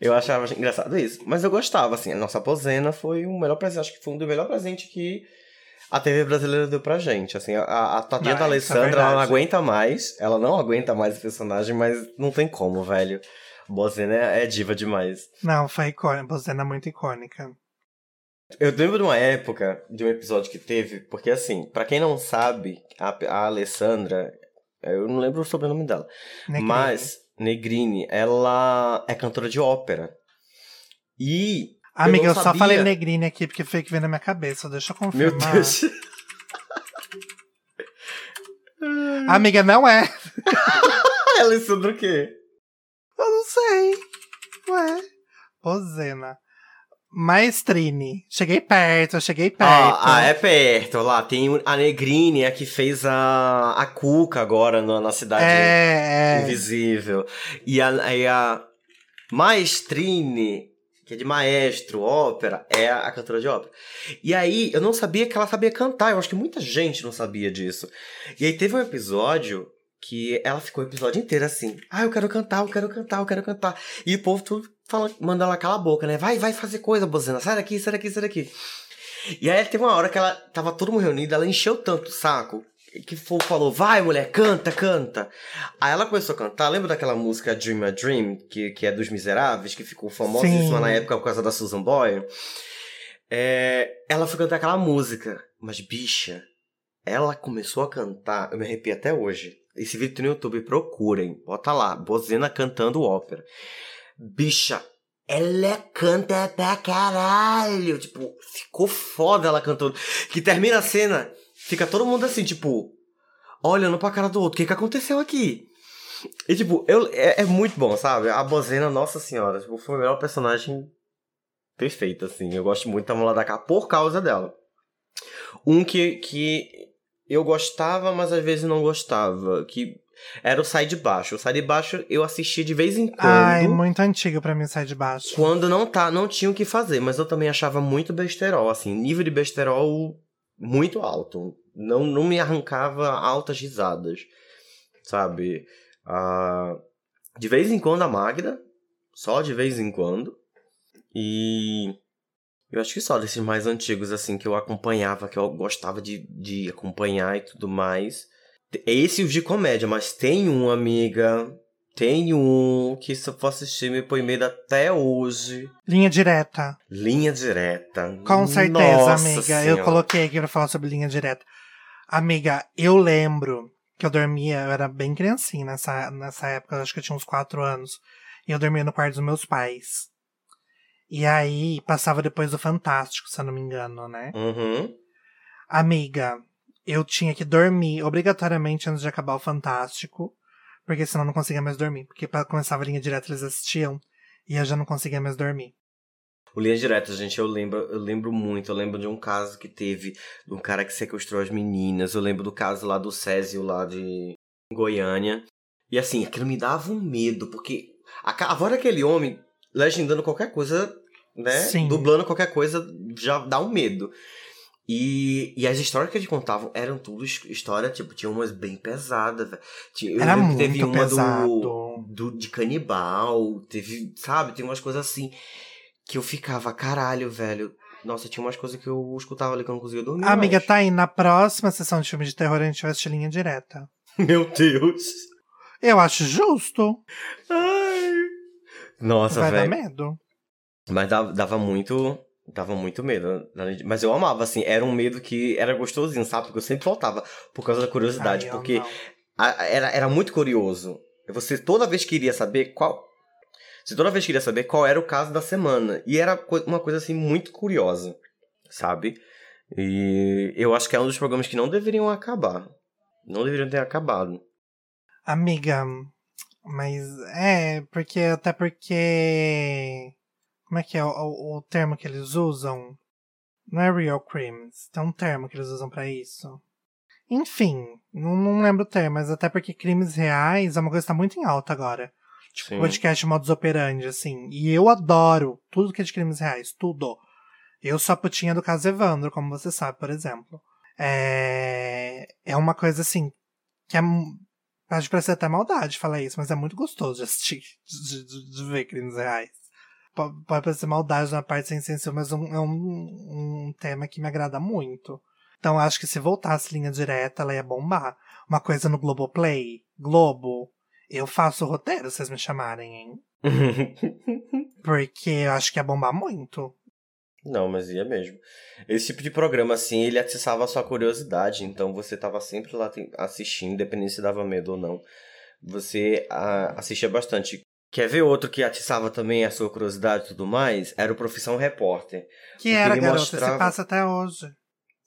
Eu achava engraçado isso. Mas eu gostava, assim, a nossa aposena foi o melhor presente, acho que foi um dos melhores presentes que a TV brasileira deu pra gente. Assim, a, a Tatiana é Alessandra, é ela não aguenta mais. Ela não aguenta mais o personagem, mas não tem como, velho. Bozena é, é diva demais. Não, foi icônica. Bozena é muito icônica. Eu lembro de uma época, de um episódio que teve, porque assim, para quem não sabe, a, a, Alessandra, eu não lembro o sobrenome dela, Negrini. mas Negrini, ela é cantora de ópera. E. Amiga, eu, eu só falei Negrini aqui porque foi que veio na minha cabeça, deixa eu confirmar. Meu Deus. Amiga, não é. Alessandra o quê? Eu não sei. Ué. Bozena. Maestrine. Cheguei perto, cheguei perto. Ah, ah, é perto. Lá tem a Negrine, a que fez a, a Cuca agora no, na Cidade é, é. Invisível. E a, e a Maestrine, que é de maestro, ópera, é a, cantora de ópera. E aí, eu não sabia que ela sabia cantar. Eu acho que muita gente não sabia disso. E aí teve um episódio que ela ficou o episódio inteiro assim. Ah, eu quero cantar, eu quero cantar, eu quero cantar. E o povo tudo fala, manda ela calar a boca, né? Vai, vai fazer coisa, bozena. Sai daqui, sai daqui, sai daqui. E aí teve uma hora que ela tava todo mundo reunido, ela encheu tanto o saco que falou, vai mulher, canta, canta. Aí ela começou a cantar, lembra daquela música Dream a Dream, que, que é dos Miseráveis, que ficou famosíssima na época por causa da Susan Boyle? É, ela foi cantar aquela música, mas bicha, ela começou a cantar, eu me arrepio até hoje. Esse vídeo no YouTube, procurem, bota lá, Bozena cantando ópera. Bicha, ela canta pra caralho. Tipo, ficou foda ela cantando. Que termina a cena, fica todo mundo assim, tipo, olhando pra cara do outro. O que que aconteceu aqui? E, tipo, eu, é, é muito bom, sabe? A Bozena, nossa senhora, tipo, foi o melhor personagem perfeito, assim. Eu gosto muito da Cá por causa dela. Um que, que eu gostava, mas às vezes não gostava. Que era o Sai de Baixo. O Sai de Baixo eu assistia de vez em quando. Ai, muito antigo para mim Sai de Baixo. Quando não tá, não tinha o que fazer, mas eu também achava muito besterol, assim, nível de besterol muito alto. Não, não me arrancava altas risadas, sabe? Ah, de vez em quando a Magda, só de vez em quando. E eu acho que só desses mais antigos, assim, que eu acompanhava, que eu gostava de, de acompanhar e tudo mais. Esse os de comédia, mas tem um, amiga. Tem um que se eu for assistir me põe medo até hoje. Linha direta. Linha direta. Com certeza, Nossa amiga. Senhora. Eu coloquei aqui pra falar sobre linha direta. Amiga, eu lembro que eu dormia, eu era bem criancinha nessa, nessa época, acho que eu tinha uns 4 anos. E eu dormia no quarto dos meus pais. E aí passava depois do Fantástico, se eu não me engano, né? Uhum. Amiga, eu tinha que dormir obrigatoriamente antes de acabar o Fantástico, porque senão eu não conseguia mais dormir. Porque para começar a linha direta eles assistiam e eu já não conseguia mais dormir. O Linha Direta, gente, eu lembro, eu lembro muito. Eu lembro de um caso que teve de um cara que sequestrou as meninas. Eu lembro do caso lá do Césio, lá de Goiânia. E assim, aquilo me dava um medo, porque a, a voz daquele homem, legendando qualquer coisa, né? Sim. Dublando qualquer coisa, já dá um medo. E, e as histórias que eles contavam eram tudo história, tipo, tinha umas bem pesadas, velho. Era muito teve uma do, do, de canibal, teve, sabe, tem umas coisas assim que eu ficava, caralho, velho. Nossa, tinha umas coisas que eu escutava ali que eu não conseguia dormir. Amiga, mais. tá aí, na próxima sessão de filme de terror a gente vai assistir linha direta. Meu Deus. Eu acho justo. Ai. Nossa, velho. Vai dar medo. Mas dava, dava muito Dava muito medo. Mas eu amava, assim. Era um medo que era gostosinho, sabe? Porque eu sempre voltava por causa da curiosidade. Ai, porque a, era, era muito curioso. Você toda vez queria saber qual. Você toda vez queria saber qual era o caso da semana. E era uma coisa, assim, muito curiosa. Sabe? E eu acho que é um dos programas que não deveriam acabar. Não deveriam ter acabado. Amiga, mas é, porque até porque como é que é o, o, o termo que eles usam? Não é real crimes. Tem um termo que eles usam para isso. Enfim, não, não, lembro o termo, mas até porque crimes reais é uma coisa que tá muito em alta agora. Tipo, Sim. podcast modus operandi, assim. E eu adoro tudo que é de crimes reais, tudo. Eu sou a putinha do caso Evandro, como você sabe, por exemplo. É, é uma coisa assim, que é. Pode parecer até maldade falar isso, mas é muito gostoso de assistir, de, de, de ver crimes reais pode parecer maldade na parte sem censura, mas é um, um, um tema que me agrada muito. Então acho que se voltasse linha direta, ela ia bombar. Uma coisa no Globoplay, Globo, eu faço o roteiro se vocês me chamarem, hein? Porque eu acho que ia bombar muito. Não, mas ia mesmo. Esse tipo de programa, assim, ele atiçava a sua curiosidade, então você tava sempre lá assistindo, independente se dava medo ou não. Você a, assistia bastante. Quer ver outro que atiçava também a sua curiosidade e tudo mais? Era o Profissão Repórter. Que era, garota, mostrava... você passa até hoje.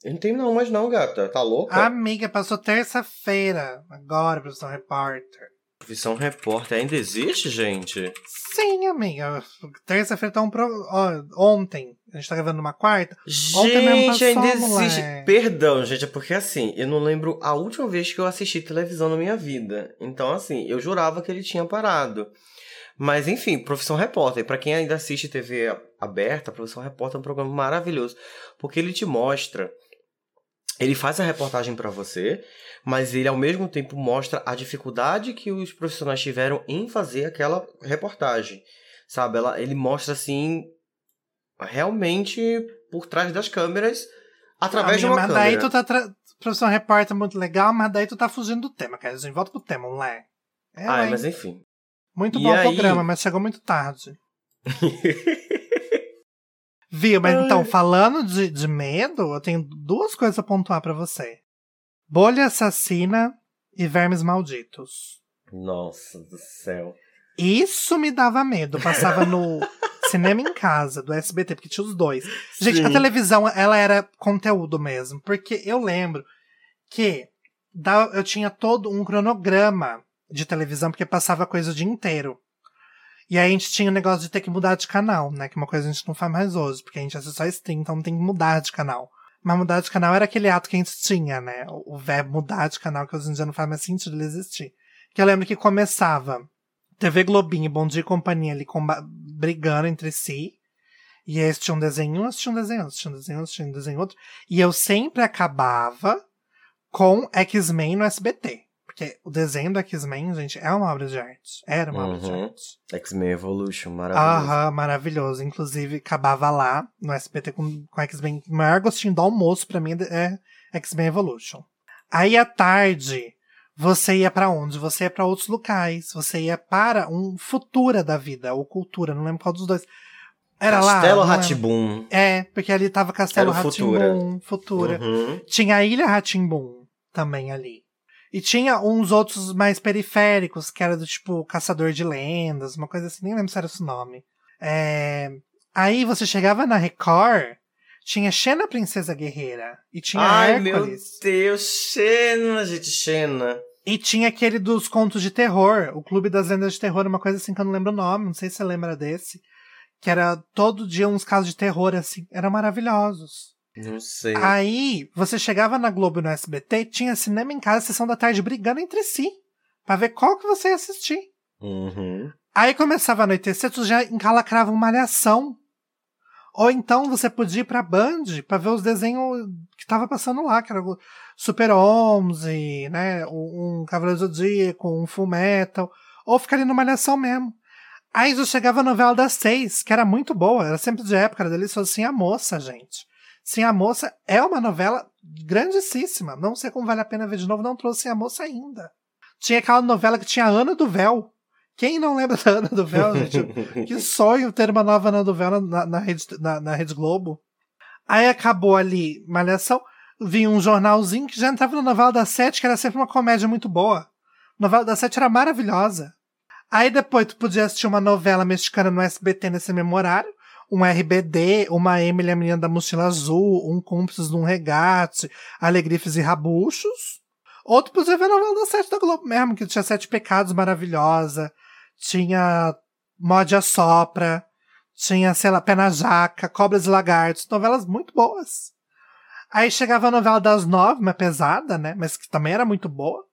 Eu não tenho não mais não, gata. Tá louca? Amiga, passou terça-feira. Agora, Profissão Repórter. Profissão repórter ainda existe, gente? Sim, amiga. Terça-feira tá um pro... Ó, ontem. A gente tá gravando uma quarta. Gente, ontem mesmo passou, ainda existe. Moleque. Perdão, gente, é porque assim, eu não lembro a última vez que eu assisti televisão na minha vida. Então, assim, eu jurava que ele tinha parado. Mas, enfim, Profissão Repórter. para quem ainda assiste TV aberta, Profissão Repórter é um programa maravilhoso. Porque ele te mostra. Ele faz a reportagem para você mas ele ao mesmo tempo mostra a dificuldade que os profissionais tiveram em fazer aquela reportagem. Sabe, ela, ele mostra assim realmente por trás das câmeras através de uma mas câmera. daí tu tá tra... profissão repórter muito legal, mas daí tu tá fugindo do tema, cara. A volta pro tema, não é? é ah, mas enfim. Muito e bom aí... o programa, mas chegou muito tarde. Viu? Mas então, falando de, de medo, eu tenho duas coisas a pontuar para você. Bolha Assassina e Vermes Malditos. Nossa do céu. Isso me dava medo. Passava no cinema em casa, do SBT, porque tinha os dois. Gente, Sim. a televisão, ela era conteúdo mesmo. Porque eu lembro que eu tinha todo um cronograma de televisão, porque passava coisa o dia inteiro. E aí a gente tinha o negócio de ter que mudar de canal, né? Que é uma coisa que a gente não faz mais hoje, porque a gente assiste só stream, então tem que mudar de canal. Mas mudar de canal era aquele ato que a gente tinha, né? O verbo mudar de canal, que hoje em dia não faz mais sentido ele existir. Que eu lembro que começava TV Globinho, Bom Dia e Companhia ali brigando entre si. E aí assistia um desenho, assistia um desenho, assistia um desenho, assistia um desenho outro. E eu sempre acabava com X-Men no SBT. Porque o desenho do X-Men, gente, é uma obra de arte. Era uma uhum. obra de uhum. arte. X-Men Evolution, maravilhoso. Aham, maravilhoso. Inclusive, acabava lá no SBT com, com X-Men. O maior gostinho do almoço pra mim é X-Men Evolution. Aí à tarde, você ia para onde? Você ia para outros locais. Você ia para um Futura da vida, ou Cultura, não lembro qual dos dois. Era Castelo lá. Castelo Ratibum. É, porque ali tava Castelo Ratibum, Futura. Futura. Uhum. Tinha a Ilha Ratimbum também ali. E tinha uns outros mais periféricos, que era do tipo Caçador de Lendas, uma coisa assim, nem lembro se era esse nome. É... Aí você chegava na Record, tinha Xena Princesa Guerreira. E tinha Ai, Hércules. meu Deus, Xena, gente, Xena. E tinha aquele dos contos de terror, o Clube das Lendas de Terror, uma coisa assim que eu não lembro o nome, não sei se você lembra desse. Que era todo dia uns casos de terror, assim, eram maravilhosos. Não sei. Aí, você chegava na Globo no SBT, tinha cinema em casa, sessão da tarde, brigando entre si. Pra ver qual que você ia assistir. Uhum. Aí começava a anoitecer, tu já encalacrava uma malhação. Ou então você podia ir pra Band pra ver os desenhos que tava passando lá, que era Super 11, né? Um Cavaleiro Zodíaco, um Full Metal. Ou ficar ali no Malhação mesmo. Aí já chegava a novela das seis, que era muito boa, era sempre de época, era delicioso assim, a moça, gente. Sim, a Moça é uma novela grandíssima. Não sei como vale a pena ver de novo, não trouxe a Moça ainda. Tinha aquela novela que tinha Ana do Véu. Quem não lembra da Ana do Véu, gente? que sonho ter uma nova Ana do Véu na, na, Rede, na, na Rede Globo. Aí acabou ali Malhação, vinha um jornalzinho que já entrava na novela da Sete, que era sempre uma comédia muito boa. A novela da Sete era maravilhosa. Aí depois tu podia assistir uma novela mexicana no SBT nesse mesmo horário um RBD, uma Emily, a menina da mochila azul, um cúmplices num regate, alegrifes e rabuchos. Outro podia ver a novela da sete da Globo mesmo, que tinha Sete Pecados maravilhosa, tinha Mode a Sopra, tinha, sei lá, Pé na Jaca, Cobras e Lagartos, novelas muito boas. Aí chegava a novela das nove, uma pesada, né? Mas que também era muito boa.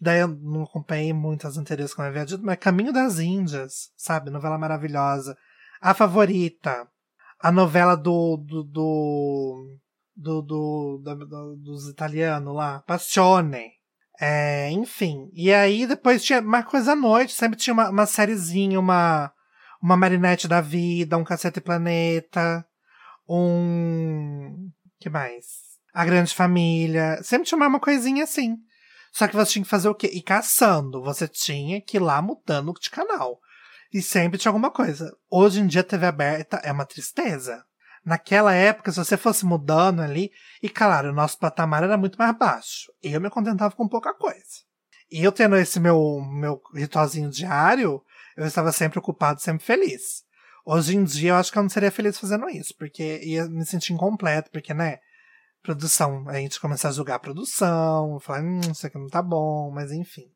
Daí eu não acompanhei muitas anteriores, como eu havia dito, mas Caminho das Índias, sabe? Novela maravilhosa. A favorita. A novela do. do. do. do, do, do dos italianos lá. Passione. É, enfim. E aí depois tinha mais coisa à noite. Sempre tinha uma, uma sériezinha, uma. Uma Marinette da Vida, um Cacete Planeta. Um. que mais? A Grande Família. Sempre tinha uma coisinha assim. Só que você tinha que fazer o quê? Ir caçando. Você tinha que ir lá mudando de canal. E sempre tinha alguma coisa. Hoje em dia, TV aberta é uma tristeza. Naquela época, se você fosse mudando ali, e claro, o nosso patamar era muito mais baixo. Eu me contentava com pouca coisa. E eu tendo esse meu, meu ritualzinho diário, eu estava sempre ocupado, sempre feliz. Hoje em dia, eu acho que eu não seria feliz fazendo isso, porque ia me sentir incompleto, porque, né? Produção, a gente começa a julgar a produção, falar, hum, isso aqui não tá bom, mas enfim.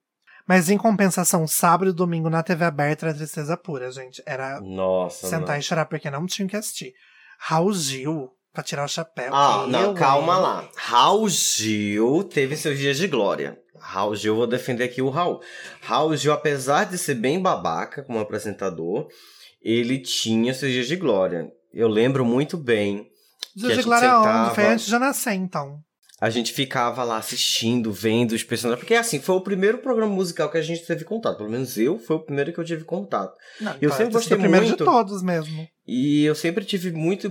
Mas em compensação, sábado e domingo na TV aberta era tristeza pura, gente. Era Nossa, sentar não. e chorar porque não tinha que assistir. Raul Gil, pra tirar o chapéu. Ah, não, Eu, calma hein? lá. Raul Gil teve seus dias de glória. Raul Gil, vou defender aqui o Raul. Raul Gil, apesar de ser bem babaca como apresentador, ele tinha seus dias de glória. Eu lembro muito bem. Dia que a de Glória sentava- onde? Foi antes de eu nascer, então. A gente ficava lá assistindo, vendo os personagens. Porque assim, foi o primeiro programa musical que a gente teve contato. Pelo menos eu, foi o primeiro que eu tive contato. Não, Eu então, sempre esse gostei é o primeiro muito. de todos mesmo. E eu sempre tive muito.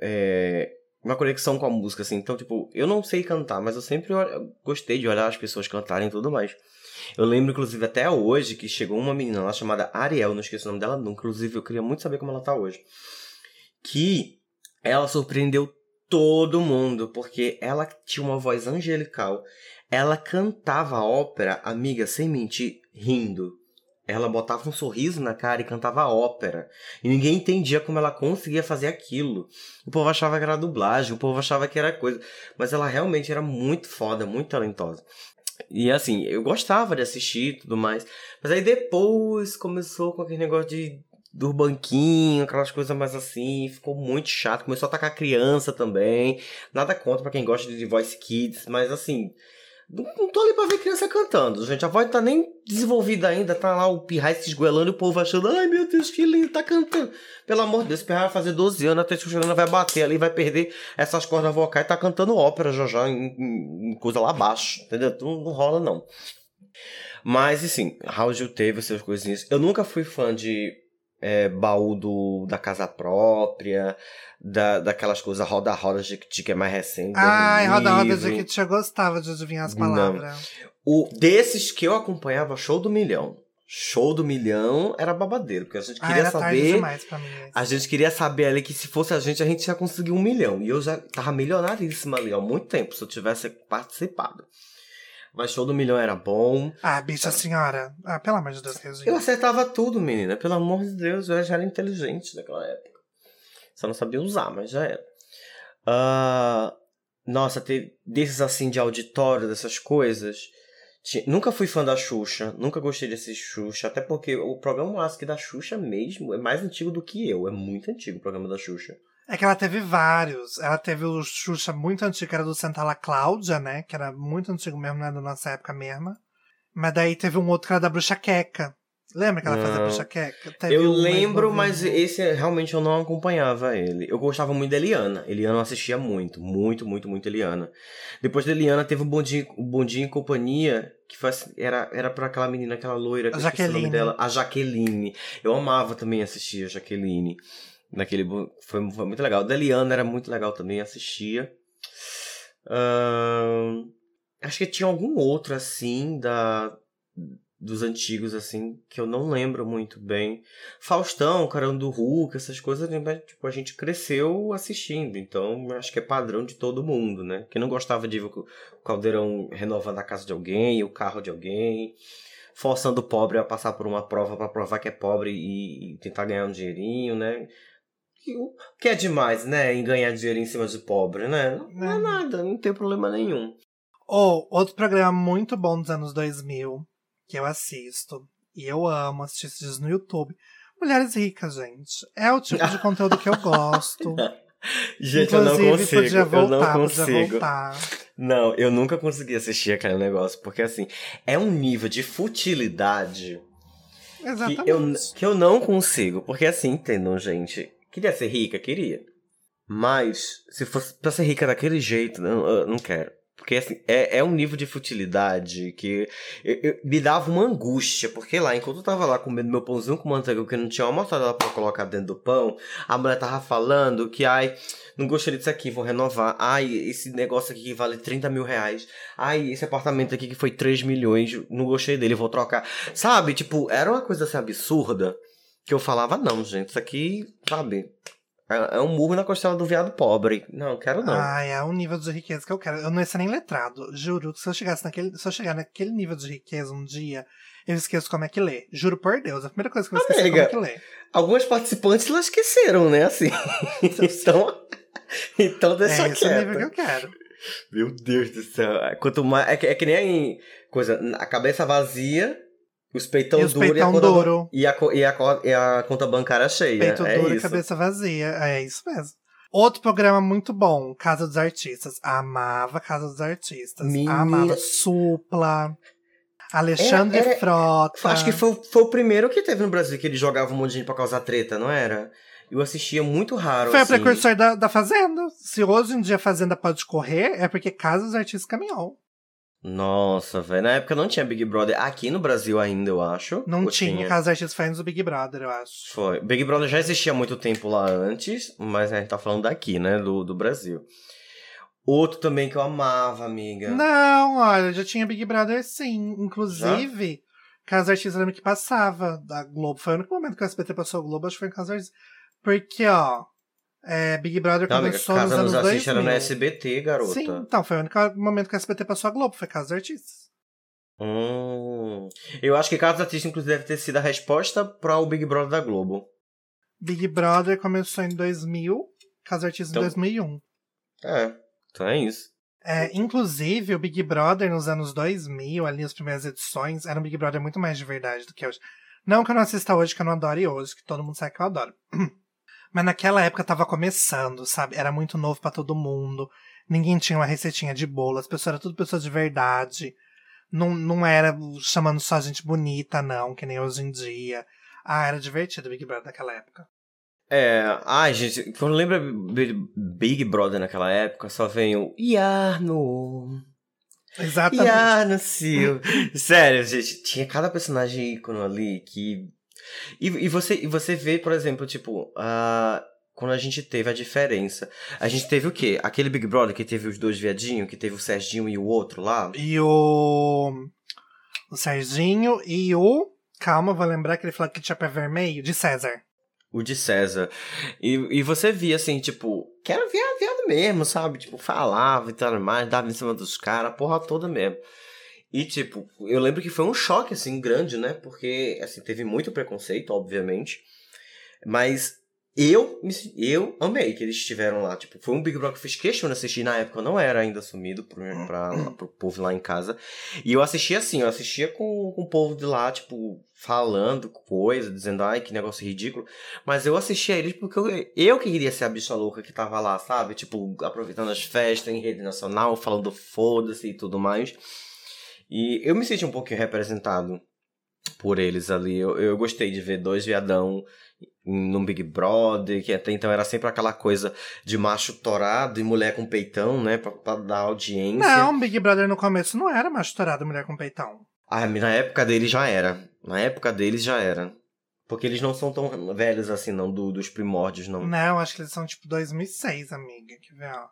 é, uma conexão com a música, assim. Então, tipo, eu não sei cantar, mas eu sempre gostei de olhar as pessoas cantarem e tudo mais. Eu lembro, inclusive, até hoje, que chegou uma menina lá chamada Ariel, não esqueço o nome dela nunca. Inclusive, eu queria muito saber como ela tá hoje. Que ela surpreendeu todo mundo, porque ela tinha uma voz angelical. Ela cantava a ópera, amiga, sem mentir, rindo. Ela botava um sorriso na cara e cantava ópera. E ninguém entendia como ela conseguia fazer aquilo. O povo achava que era dublagem, o povo achava que era coisa. Mas ela realmente era muito foda, muito talentosa. E assim, eu gostava de assistir e tudo mais. Mas aí depois começou com aquele negócio de do banquinho, aquelas coisas mais assim, ficou muito chato. Começou a atacar criança também. Nada contra pra quem gosta de The Voice Kids, mas assim, não, tô ali pra ver criança cantando, gente. A voz tá nem desenvolvida ainda, tá lá o pirrai se esgoelando e o povo achando, ai meu Deus, que lindo, tá cantando. Pelo amor de Deus, o vai fazer 12 anos, a testosterona vai bater ali, vai perder essas cordas vocais, tá cantando ópera já já, em, em- coisa lá abaixo, entendeu? Não, não rola não. Mas, assim, Raul Gil teve as suas coisinhas. Eu nunca fui fã de é, baú do, da casa própria, da, daquelas coisas roda-roda de, que é mais recente. Ai, Deus me Roda Roda livre. de que eu gostava de adivinhar as Não. palavras. O, desses que eu acompanhava, Show do Milhão. Show do Milhão era babadeiro, porque a gente Ah, queria tarde saber. A gente queria saber ali que se fosse a gente, a gente já conseguiu um milhão. E eu já tava milionaríssima ali há muito tempo, se eu tivesse participado. Mas show do milhão era bom. Ah, bicha senhora. Ah, pelo amor de Deus, Eu Regina. acertava tudo, menina. Pelo amor de Deus, eu já era inteligente naquela época. Só não sabia usar, mas já era. Ah, nossa, ter desses assim de auditório, dessas coisas. Ti- Nunca fui fã da Xuxa, nunca gostei de assistir Xuxa, até porque o programa Ask da Xuxa mesmo é mais antigo do que eu, é muito antigo o programa da Xuxa. É que ela teve vários. Ela teve o Xuxa muito antigo, que era do Santala Cláudia, né? Que era muito antigo mesmo, não é da nossa época mesmo. Mas daí teve um outro que era da Bruxa Queca. Lembra que ela fazia Não. Bruxa Queca? Teve Eu um lembro, mas esse realmente eu não acompanhava ele. Eu gostava muito da Eliana. Eliana eu assistia muito, muito, muito, muito Eliana. Depois da Eliana teve o Bondinho, o Bondinho e Companhia, que foi, assim, era, era pra aquela menina, aquela loira, que A esqueci o nome Jaqueline. dela. A Jaqueline. Eu amava também assistir a Jaqueline. Naquele, foi, foi muito legal. Da era muito legal também, assistia. Ahn, acho que tinha algum outro, assim, da dos antigos, assim, que eu não lembro muito bem. Faustão, Carão do Hulk, essas coisas, né, tipo, a gente cresceu assistindo, então acho que é padrão de todo mundo, né? Quem não gostava de ver o Caldeirão renovando a casa de alguém, o carro de alguém, forçando o pobre a passar por uma prova para provar que é pobre e tentar ganhar um dinheirinho, né? Que, o que é demais, né? Em ganhar dinheiro em cima de pobre, né? Não, não é É. nada, não tem problema nenhum. Ou, outro programa muito bom dos anos 2000, que eu assisto, e eu amo assistir esses no YouTube. Mulheres Ricas, gente. É o tipo de conteúdo que eu gosto. Gente, eu não Inclusive, consigo. podia eu voltar, não podia consigo. voltar. Não, eu nunca consegui assistir aquele negócio, porque assim, é um nível de futilidade que Exatamente. eu, que eu não consigo. Porque assim, entendam, gente. Queria ser rica? Queria. Mas, se fosse pra ser rica daquele jeito, eu não quero. Porque assim, é, é um nível de futilidade que eu, eu- me dava uma angústia. Porque lá, enquanto eu tava lá comendo meu pãozinho com manteiga, que não tinha uma mortadela pra colocar dentro do pão, a mulher tava falando que, ai, não gostei disso aqui, vou renovar. Ai, esse negócio aqui que vale 30 mil reais. Ai, esse apartamento aqui que foi 3 milhões, não gostei dele, vou trocar. Sabe, tipo, era uma coisa assim absurda que eu falava, não, gente, isso aqui, sabe, é, é um murro na costela do viado pobre. Não, quero não. Ah, é um nível de riqueza que eu quero. Eu não ia ser nem letrado. Juro que se eu chegasse naquele. Se eu chegar naquele nível de riqueza um dia, eu esqueço como é que lê. Juro por Deus. A primeira coisa que eu esqueci é como Amiga. é que lê. Algumas participantes lá esqueceram, né, assim. então, então deixa é esse é o nível que eu quero. Meu Deus do céu. Quanto mais. É que, é que nem coisa. A cabeça vazia, os peitão E os duro e a conta. duro. E a, e, a, e a conta bancária cheia. Peito é duro e isso. cabeça vazia. É isso mesmo. Outro programa muito bom, Casa dos Artistas. Amava Casa dos Artistas. Menina. Amava Supla. Alexandre Era- era- Frota. Acho que foi, foi o primeiro que teve no Brasil que ele jogava um monte de gente pra causar treta, não era? Eu assistia muito raro. Foi assim. o precursor da, da Fazenda. Se hoje em dia a Fazenda pode correr, é porque Casa dos Artistas caminhou. Nossa, velho. Na época não tinha Big Brother. Aqui no Brasil ainda, eu acho. Não Ou tinha Casa foi antes do Big Brother, eu acho. Foi. Big Brother já existia há muito tempo lá antes, mas a gente tá falando daqui, né? Do, do Brasil. Outro também que eu amava, amiga. Não, olha, já tinha Big Brother sim. Inclusive, Casa dos Artistas eu lembro que passava da Globo. Foi o único momento que o SBT passou a Globo, acho que foi em Casa Artistas. Porque, ó, é, Big Brother começou nos anos nos 2000. assiste era no SBT, garota. Sim, então, foi o único momento que o SBT passou a Globo, foi Casa dos Artistas. Hum. Eu acho que Casa dos Artistas, inclusive, deve ter sido a resposta para o Big Brother da Globo. Big Brother começou em 2000, Casa dos Artistas Então- em 2001. É, então é isso. É, inclusive, o Big Brother nos anos 2000, ali as primeiras edições, era um Big Brother muito mais de verdade do que hoje. Não que eu não assista hoje, que eu não adore hoje, que todo mundo sabe que eu adoro. Mas naquela época tava começando, sabe? Era muito novo pra todo mundo. Ninguém tinha uma receitinha de bolo, as pessoas eram tudo pessoas de verdade. Não, não era chamando só gente bonita, não, que nem hoje em dia. Ah, era divertido o Big Brother naquela época. É, ai, gente, quando lembra Big Brother naquela época, só vem o Iarno. Exatamente. Iarno Sil. Sério, gente, tinha cada personagem ícone ali que. E, e, você, e você vê, por exemplo, tipo, ah, quando a gente teve a diferença. A gente teve o quê? Aquele Big Brother que teve os dois viadinhos, que teve o Serginho e o outro lá. E o. O Serginho e o. Calma, vou lembrar que ele falou que tinha pé vermelho, de César. O de César. E, e você via assim, tipo, que era viado, viado mesmo, sabe? Tipo, falava e tal mais, dava em cima dos caras, a porra toda mesmo. E, tipo, eu lembro que foi um choque, assim, grande, né? Porque, assim, teve muito preconceito, obviamente. Mas eu, eu amei que eles estiveram lá. Tipo, foi um Big Brother que eu fiz questão de assistir. Na época eu não era ainda assumido pro, pra, pro povo lá em casa. E eu assistia assim, eu assistia com, com o povo de lá, tipo, falando coisa, dizendo, ai, que negócio ridículo. Mas eu assistia eles porque eu, eu que queria ser a bicha louca que tava lá, sabe? Tipo, aproveitando as festas em rede nacional, falando foda-se e tudo mais. E eu me senti um pouquinho representado por eles ali. Eu, eu gostei de ver dois viadão num Big Brother, que até então era sempre aquela coisa de macho torado e mulher com peitão, né? Pra, pra dar audiência. Não, Big Brother no começo não era masturado mulher com peitão. Ah, na época deles já era. Na época deles já era. Porque eles não são tão velhos assim, não, do- dos primórdios, não. Não, acho que eles são tipo 2006, amiga. Que vê, ó.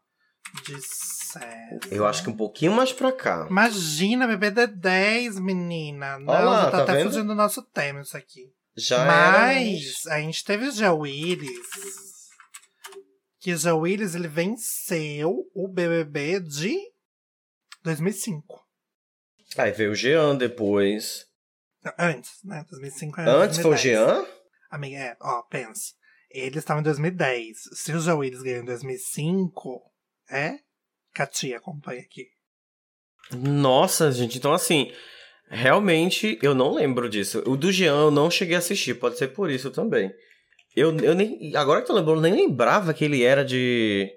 De César. Eu acho que um pouquinho mais pra cá. Imagina, bebê de 10, menina. Não, Olha lá, já tá, tá até vendo? fugindo do nosso tema isso aqui. Já Mas a gente teve o Zé Willis. Que o Willis, ele venceu o BBB de 2005. era. Aí veio o Jean depois. Antes, né? 2005 é Antes foi o 2010. Jean? Amiga, é, ó, pensa. Eles estavam em 2010. Se o Zé Willis ganhou em 2005, é? Katia, acompanha aqui. Nossa, gente, então assim. Realmente, eu não lembro disso. O do Jean eu não cheguei a assistir, pode ser por isso também. Eu, eu nem. Agora que eu lembro, eu nem lembrava que ele era de.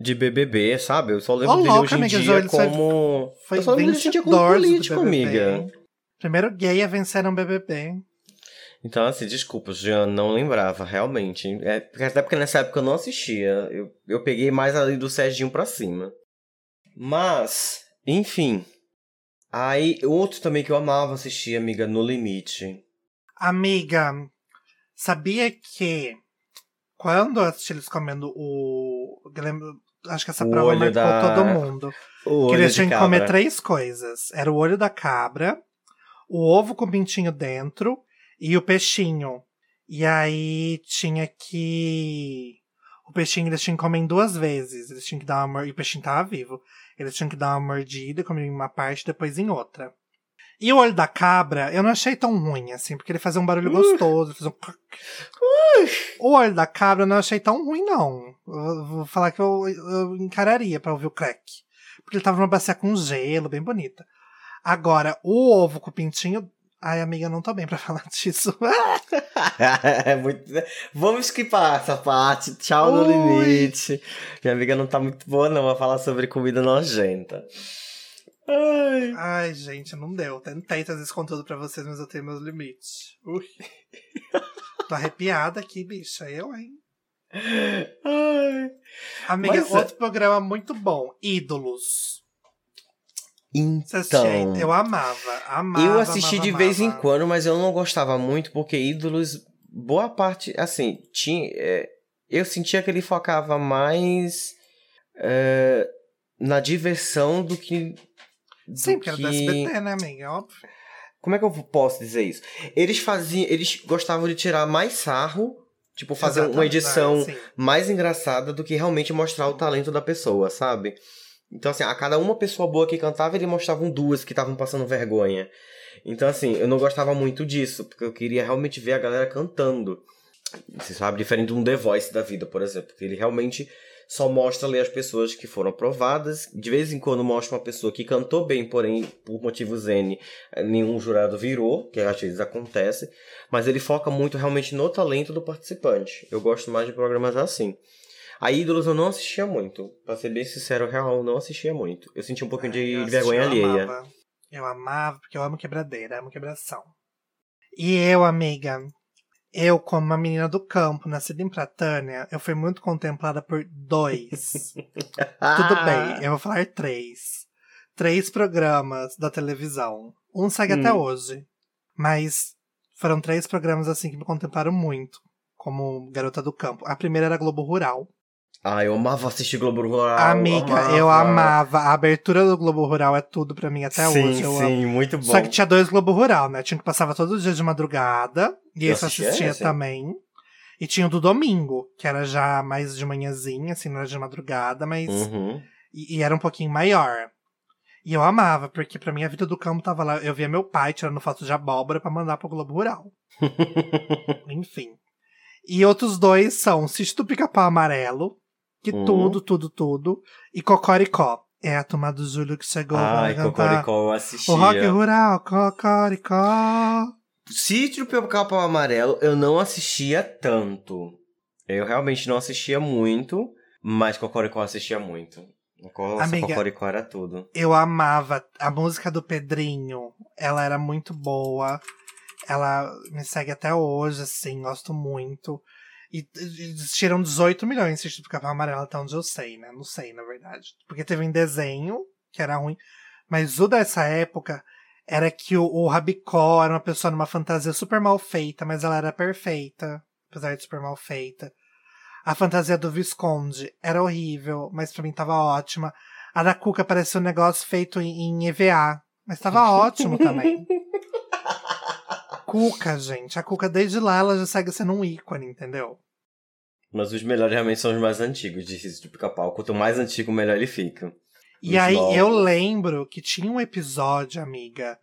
De BBB, sabe? Eu só lembro Ô, dele louca, hoje em amiga, dia como. Foi eu só lembro dele hoje em dia como político, amiga. Primeiro gay a vencer um BBB. Então, assim, desculpa, Jean, não lembrava, realmente. É, porque- até porque nessa época eu não assistia. Eu, eu peguei mais ali do Serginho pra cima. Mas, enfim. Aí, outro também que eu amava assistir, amiga, No Limite. Amiga, sabia que quando eu assisti eles comendo o. acho que essa O prova marcou da- todo mundo. O que eles tinham que comer três coisas. Era o olho da cabra, o ovo com pintinho dentro e o peixinho. E aí tinha que. O peixinho eles tinham que comer duas vezes. Eles tinham que dar uma. E o peixinho tava vivo. Eles tinham que dar uma mordida, comer em uma parte, depois em outra. E o olho da cabra, eu não achei tão ruim, assim, porque ele fazia um barulho gostoso, fazia um. crack. O olho da cabra eu não achei tão ruim, não. Eu vou falar que eu, eu encararia pra ouvir o crack. Porque ele tava numa bacia com gelo, bem bonita. Agora, o ovo com o pintinho. Ai, amiga, não tô bem pra falar disso. é muito... Vamos skipar essa parte. Tchau no Ui. limite. Minha amiga não tá muito boa, não, a falar sobre comida nojenta. Ai. Ai, gente, não deu. Tentei trazer esse conteúdo pra vocês, mas eu tenho meus limites. Ui. Tô arrepiada aqui, bicha. Eu, hein? Ai. Amiga, Mas é- outro programa muito bom. Ídolos. Então. Eu amava, amava. Eu assisti amava, de vez em amava. quando, mas eu não gostava muito, porque ídolos, boa parte, assim, tinha. é, eu sentia que ele focava mais é, na diversão do que. do Sim, porque era do que- SBT, né, amiga? Óbvio. Como é que eu posso dizer isso? Eles faziam. Eles gostavam de tirar mais sarro, tipo, fazer uma Exatamente, edição sim. mais engraçada do que realmente mostrar o talento da pessoa, sabe? Então, assim, a cada uma pessoa boa que cantava, eles mostravam duas que estavam passando vergonha. Então, assim, eu não gostava muito disso, porque eu queria realmente ver a galera cantando. Você sabe, diferente de um The Voice da vida, por exemplo, que ele realmente só mostra ali as pessoas que foram aprovadas. De vez em quando mostra uma pessoa que cantou bem, porém, por motivos N, nenhum jurado virou, que às vezes acontece. Mas ele foca muito realmente no talento do participante. Eu gosto mais de programas assim. A Ídolos eu não assistia muito. Pra ser bem sincero, real, eu não assistia muito. Eu senti um pouquinho de Eu assisti, vergonha eu alheia. Amava. Eu amava, porque eu amo quebradeira, amo quebração. E eu, amiga, eu, como uma menina do campo, nascida em Pratânia, eu fui muito contemplada por dois. Tudo bem, eu vou falar três. Três programas da televisão. Um segue até Hum. hoje. Mas foram três programas assim que me contemplaram muito, como garota do campo. A primeira era Globo Rural. Ah, eu amava assistir Globo Rural. Amiga, eu amava. A abertura do Globo Rural é tudo pra mim até sim, hoje. Amo. sim, muito bom. Só que tinha dois Globo Rural, né? Tinha que passava todo dia de madrugada. E Eu esse assistia assistia esse? também. E tinha o do domingo, que era já mais de manhãzinha, assim, não era de madrugada, mas. Uhum. E, e era um pouquinho maior. E eu amava, porque pra mim a vida do campo tava lá. Eu via meu pai tirando foto de abóbora pra mandar pro Globo Rural. Enfim. E outros dois são Sítio do Pica-Pau Amarelo, que Uhum. tudo, tudo, tudo. E Cocoricó. É a turma do Júlio que chegou Ai, pra cantar. Cocoricó eu assistia. O rock rural, Cocoricó. Sítio Pica-Pau Amarelo eu não assistia tanto. Eu realmente não assistia muito, mas Cocoricó assistia muito. Nossa, Amiga. Cocoricó era tudo. Eu amava a música do Pedrinho. Ela era muito boa. Ela me segue até hoje, assim, gosto muito. E e tiram 18 milhões de Pica-Pau Amarelo, até onde eu sei, né? Não sei, na verdade. Porque teve um desenho, que era ruim. Mas o dessa época era que o, o Rabicó era uma pessoa numa fantasia super mal feita, mas ela era perfeita, apesar de super mal feita. A fantasia do Visconde era horrível, mas pra mim tava ótima. A da Cuca parecia um negócio feito em, em EVA, mas tava ótimo também. Cuca, gente. A Cuca, desde lá, ela já segue sendo um ícone, entendeu? Mas os melhores realmente são os mais antigos de Sítio Pica-Pau. Quanto mais antigo, melhor ele fica. E Os aí novos. eu lembro que tinha um episódio, amiga,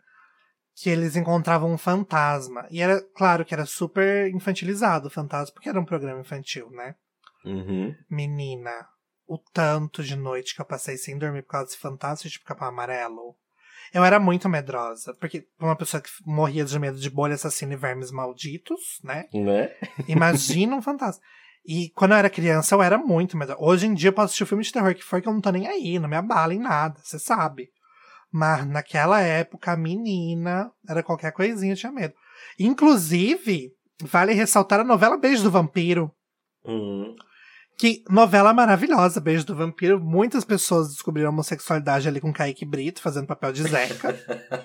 que eles encontravam um fantasma. E era, claro que era super infantilizado o fantasma, porque era um programa infantil, né? Uhum. Menina, o tanto de noite que eu passei sem dormir por causa desse fantasma de pica-pau amarelo. Eu era muito medrosa, porque uma pessoa que morria de medo de bolha assassina e vermes malditos, né? Né? Imagina um fantasma. E quando eu era criança, eu era muito medrosa. Hoje em dia eu posso assistir o filme de terror que for que eu não tô nem aí, não me abala em nada, você sabe. Mas naquela época, a menina era qualquer coisinha, eu tinha medo. Inclusive, vale ressaltar a novela Beijo do Vampiro, Uhum. Que novela maravilhosa, Beijo do Vampiro. Muitas pessoas descobriram a homossexualidade ali com Kaique Brito, fazendo papel de Zeca.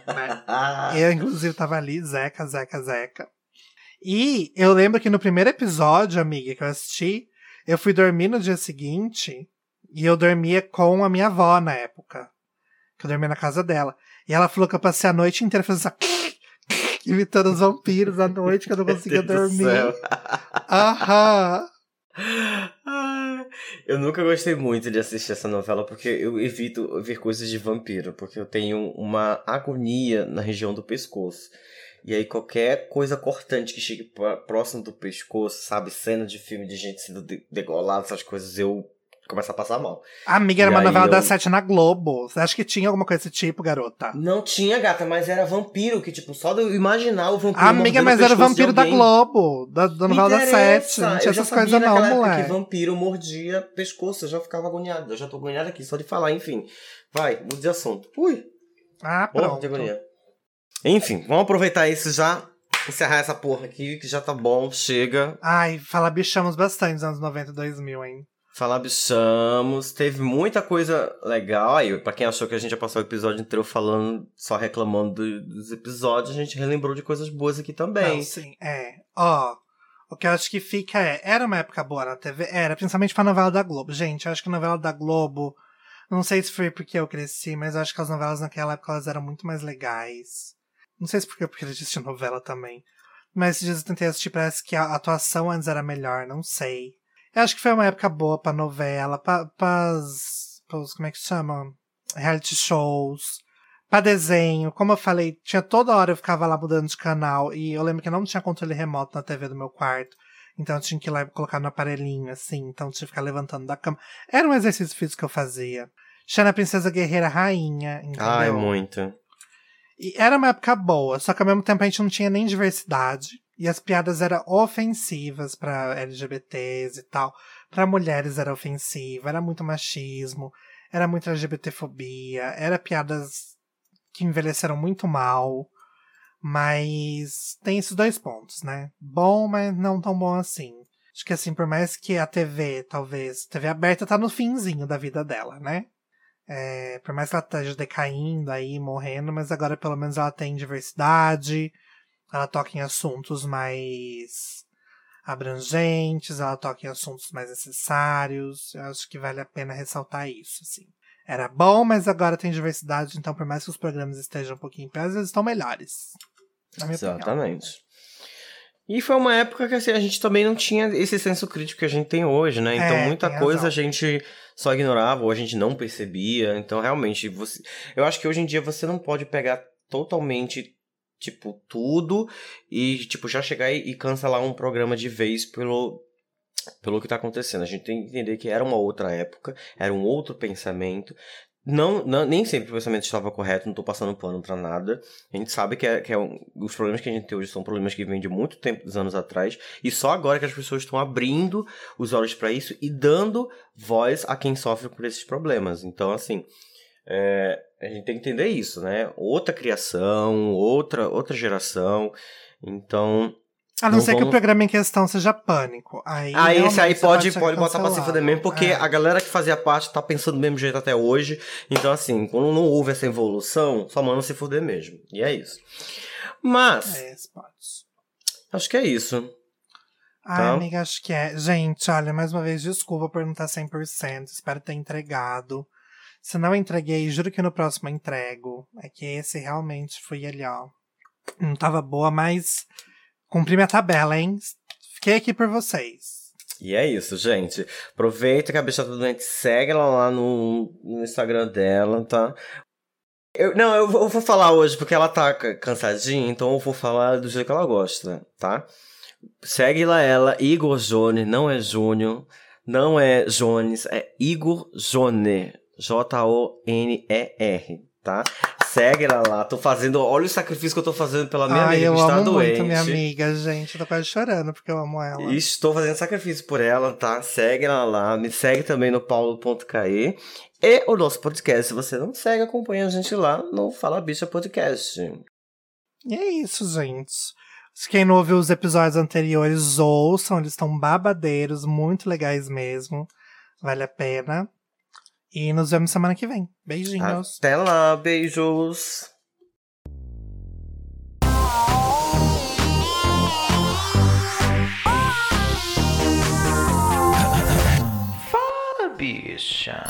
né? Eu, inclusive, tava ali, Zeca, Zeca, Zeca. E eu lembro que no primeiro episódio, amiga, que eu assisti, eu fui dormir no dia seguinte e eu dormia com a minha avó na época. Que eu dormia na casa dela. E ela falou que eu passei a noite inteira fazendo essa. imitando os vampiros à noite, que eu não conseguia dormir. Aham. Eu nunca gostei muito de assistir essa novela porque eu evito ver coisas de vampiro, porque eu tenho uma agonia na região do pescoço. E aí qualquer coisa cortante que chegue próximo do pescoço, sabe, cena de filme de gente sendo degolada, essas coisas, eu começa a passar mal. Amiga, era e uma novela eu... da sete na Globo. Você acha que tinha alguma coisa desse tipo, garota? Não tinha, gata, mas era vampiro, que tipo, só de eu imaginar o vampiro. Amiga, mas era vampiro da Globo, da, da novela da sete. Não tinha essas coisas não, moleque. que vampiro mordia pescoço, eu já ficava agoniado. Eu já tô agoniado aqui, só de falar, enfim. Vai, mude de assunto. Ui. Ah, pronto. Enfim, vamos aproveitar isso já encerrar essa porra aqui, que já tá bom, chega. Ai, fala bichamos bastante nos anos 90 e 2000, hein? Falabissamos, teve muita coisa legal. Aí, pra quem achou que a gente ia passar o episódio inteiro falando, só reclamando do, dos episódios, a gente relembrou de coisas boas aqui também. Não, sim, é. Ó, o que eu acho que fica é, era uma época boa na TV? Era, principalmente pra novela da Globo. Gente, eu acho que a novela da Globo, não sei se foi porque eu cresci, mas eu acho que as novelas naquela época elas eram muito mais legais. Não sei se porque eu queria assistir novela também. Mas esses dias eu tentei assistir, parece que a atuação antes era melhor, não sei. Eu acho que foi uma época boa pra novela, pra, pras, pras como é que chama? Reality shows, pra desenho. Como eu falei, tinha toda hora eu ficava lá mudando de canal e eu lembro que eu não tinha controle remoto na TV do meu quarto. Então eu tinha que ir lá e colocar no aparelhinho, assim. Então eu tinha que ficar levantando da cama. Era um exercício físico que eu fazia. Xana Princesa Guerreira Rainha, entendeu? Ai, muito. E era uma época boa, só que ao mesmo tempo a gente não tinha nem diversidade. E as piadas eram ofensivas para LGBTs e tal. Para mulheres era ofensiva, era muito machismo, era muito LGBTfobia, era piadas que envelheceram muito mal. Mas tem esses dois pontos, né? Bom, mas não tão bom assim. Acho que assim, por mais que a TV, talvez, TV aberta tá no finzinho da vida dela, né? É, por mais que ela esteja decaindo aí, morrendo, mas agora pelo menos ela tem diversidade, ela toca em assuntos mais abrangentes, ela toca em assuntos mais necessários. Eu acho que vale a pena ressaltar isso, assim. Era bom, mas agora tem diversidade, então por mais que os programas estejam um pouquinho piores, eles estão melhores. Exatamente. Opinião. E foi uma época que assim, a gente também não tinha esse senso crítico que a gente tem hoje, né? Então é, muita coisa razão. a gente só ignorava ou a gente não percebia. Então realmente, você... eu acho que hoje em dia você não pode pegar totalmente tipo, tudo e, tipo, já chegar e, cancelar um programa de vez pelo, pelo que tá acontecendo. A gente tem que entender que era uma outra época, era um outro pensamento. Não, não nem sempre o pensamento estava correto, não tô passando pano pra nada. A gente sabe que, é, que é um, os problemas que a gente tem hoje são problemas que vêm de muito tempo, dos anos atrás, e só agora que as pessoas estão abrindo os olhos para isso e dando voz a quem sofre por esses problemas. Então, assim, é, a gente tem que entender isso, né? Outra criação, outra, outra geração. Então. A não, não ser vamos... que o programa em questão seja pânico. Aí, aí esse aí pode, pode botar pra se fuder mesmo, porque é. a galera que fazia parte tá pensando do mesmo jeito até hoje. Então, assim, quando não houve essa evolução, só manda se fuder mesmo. E é isso. Mas. É, acho que é isso. Ai, tá? amiga, acho que é. Gente, olha, mais uma vez, desculpa por não estar 100%. Espero ter entregado. Se não entreguei, juro que no próximo entrego. É que esse realmente foi ali, ó. Não tava boa, mas cumpri minha tabela, hein? Fiquei aqui por vocês. E é isso, gente. Aproveita que a bicha tá doente, segue ela lá no, no Instagram dela, tá? Eu, não, eu eu vou falar hoje porque ela tá cansadinha, então eu vou falar do jeito que ela gosta, tá? Segue lá ela, Igor Jone, não é Júnior, não é Jones, é Igor Jone. J-O-N-E-R, tá? Segue ela lá. Tô fazendo. Olha o sacrifício que eu tô fazendo pela minha Ai, amiga eu que está amo doente. Muito minha amiga, gente. Eu tô quase chorando porque eu amo ela. Estou fazendo sacrifício por ela, tá? Segue ela lá. Me segue também no paulo.cae. E o nosso podcast, se você não segue, acompanha a gente lá no Fala Bicha Podcast. E é isso, gente. Quem não ouviu os episódios anteriores, ouçam, eles estão babadeiros, muito legais mesmo. Vale a pena. E nos vemos semana que vem. Beijinhos. Até lá, beijos. Fala, bicha.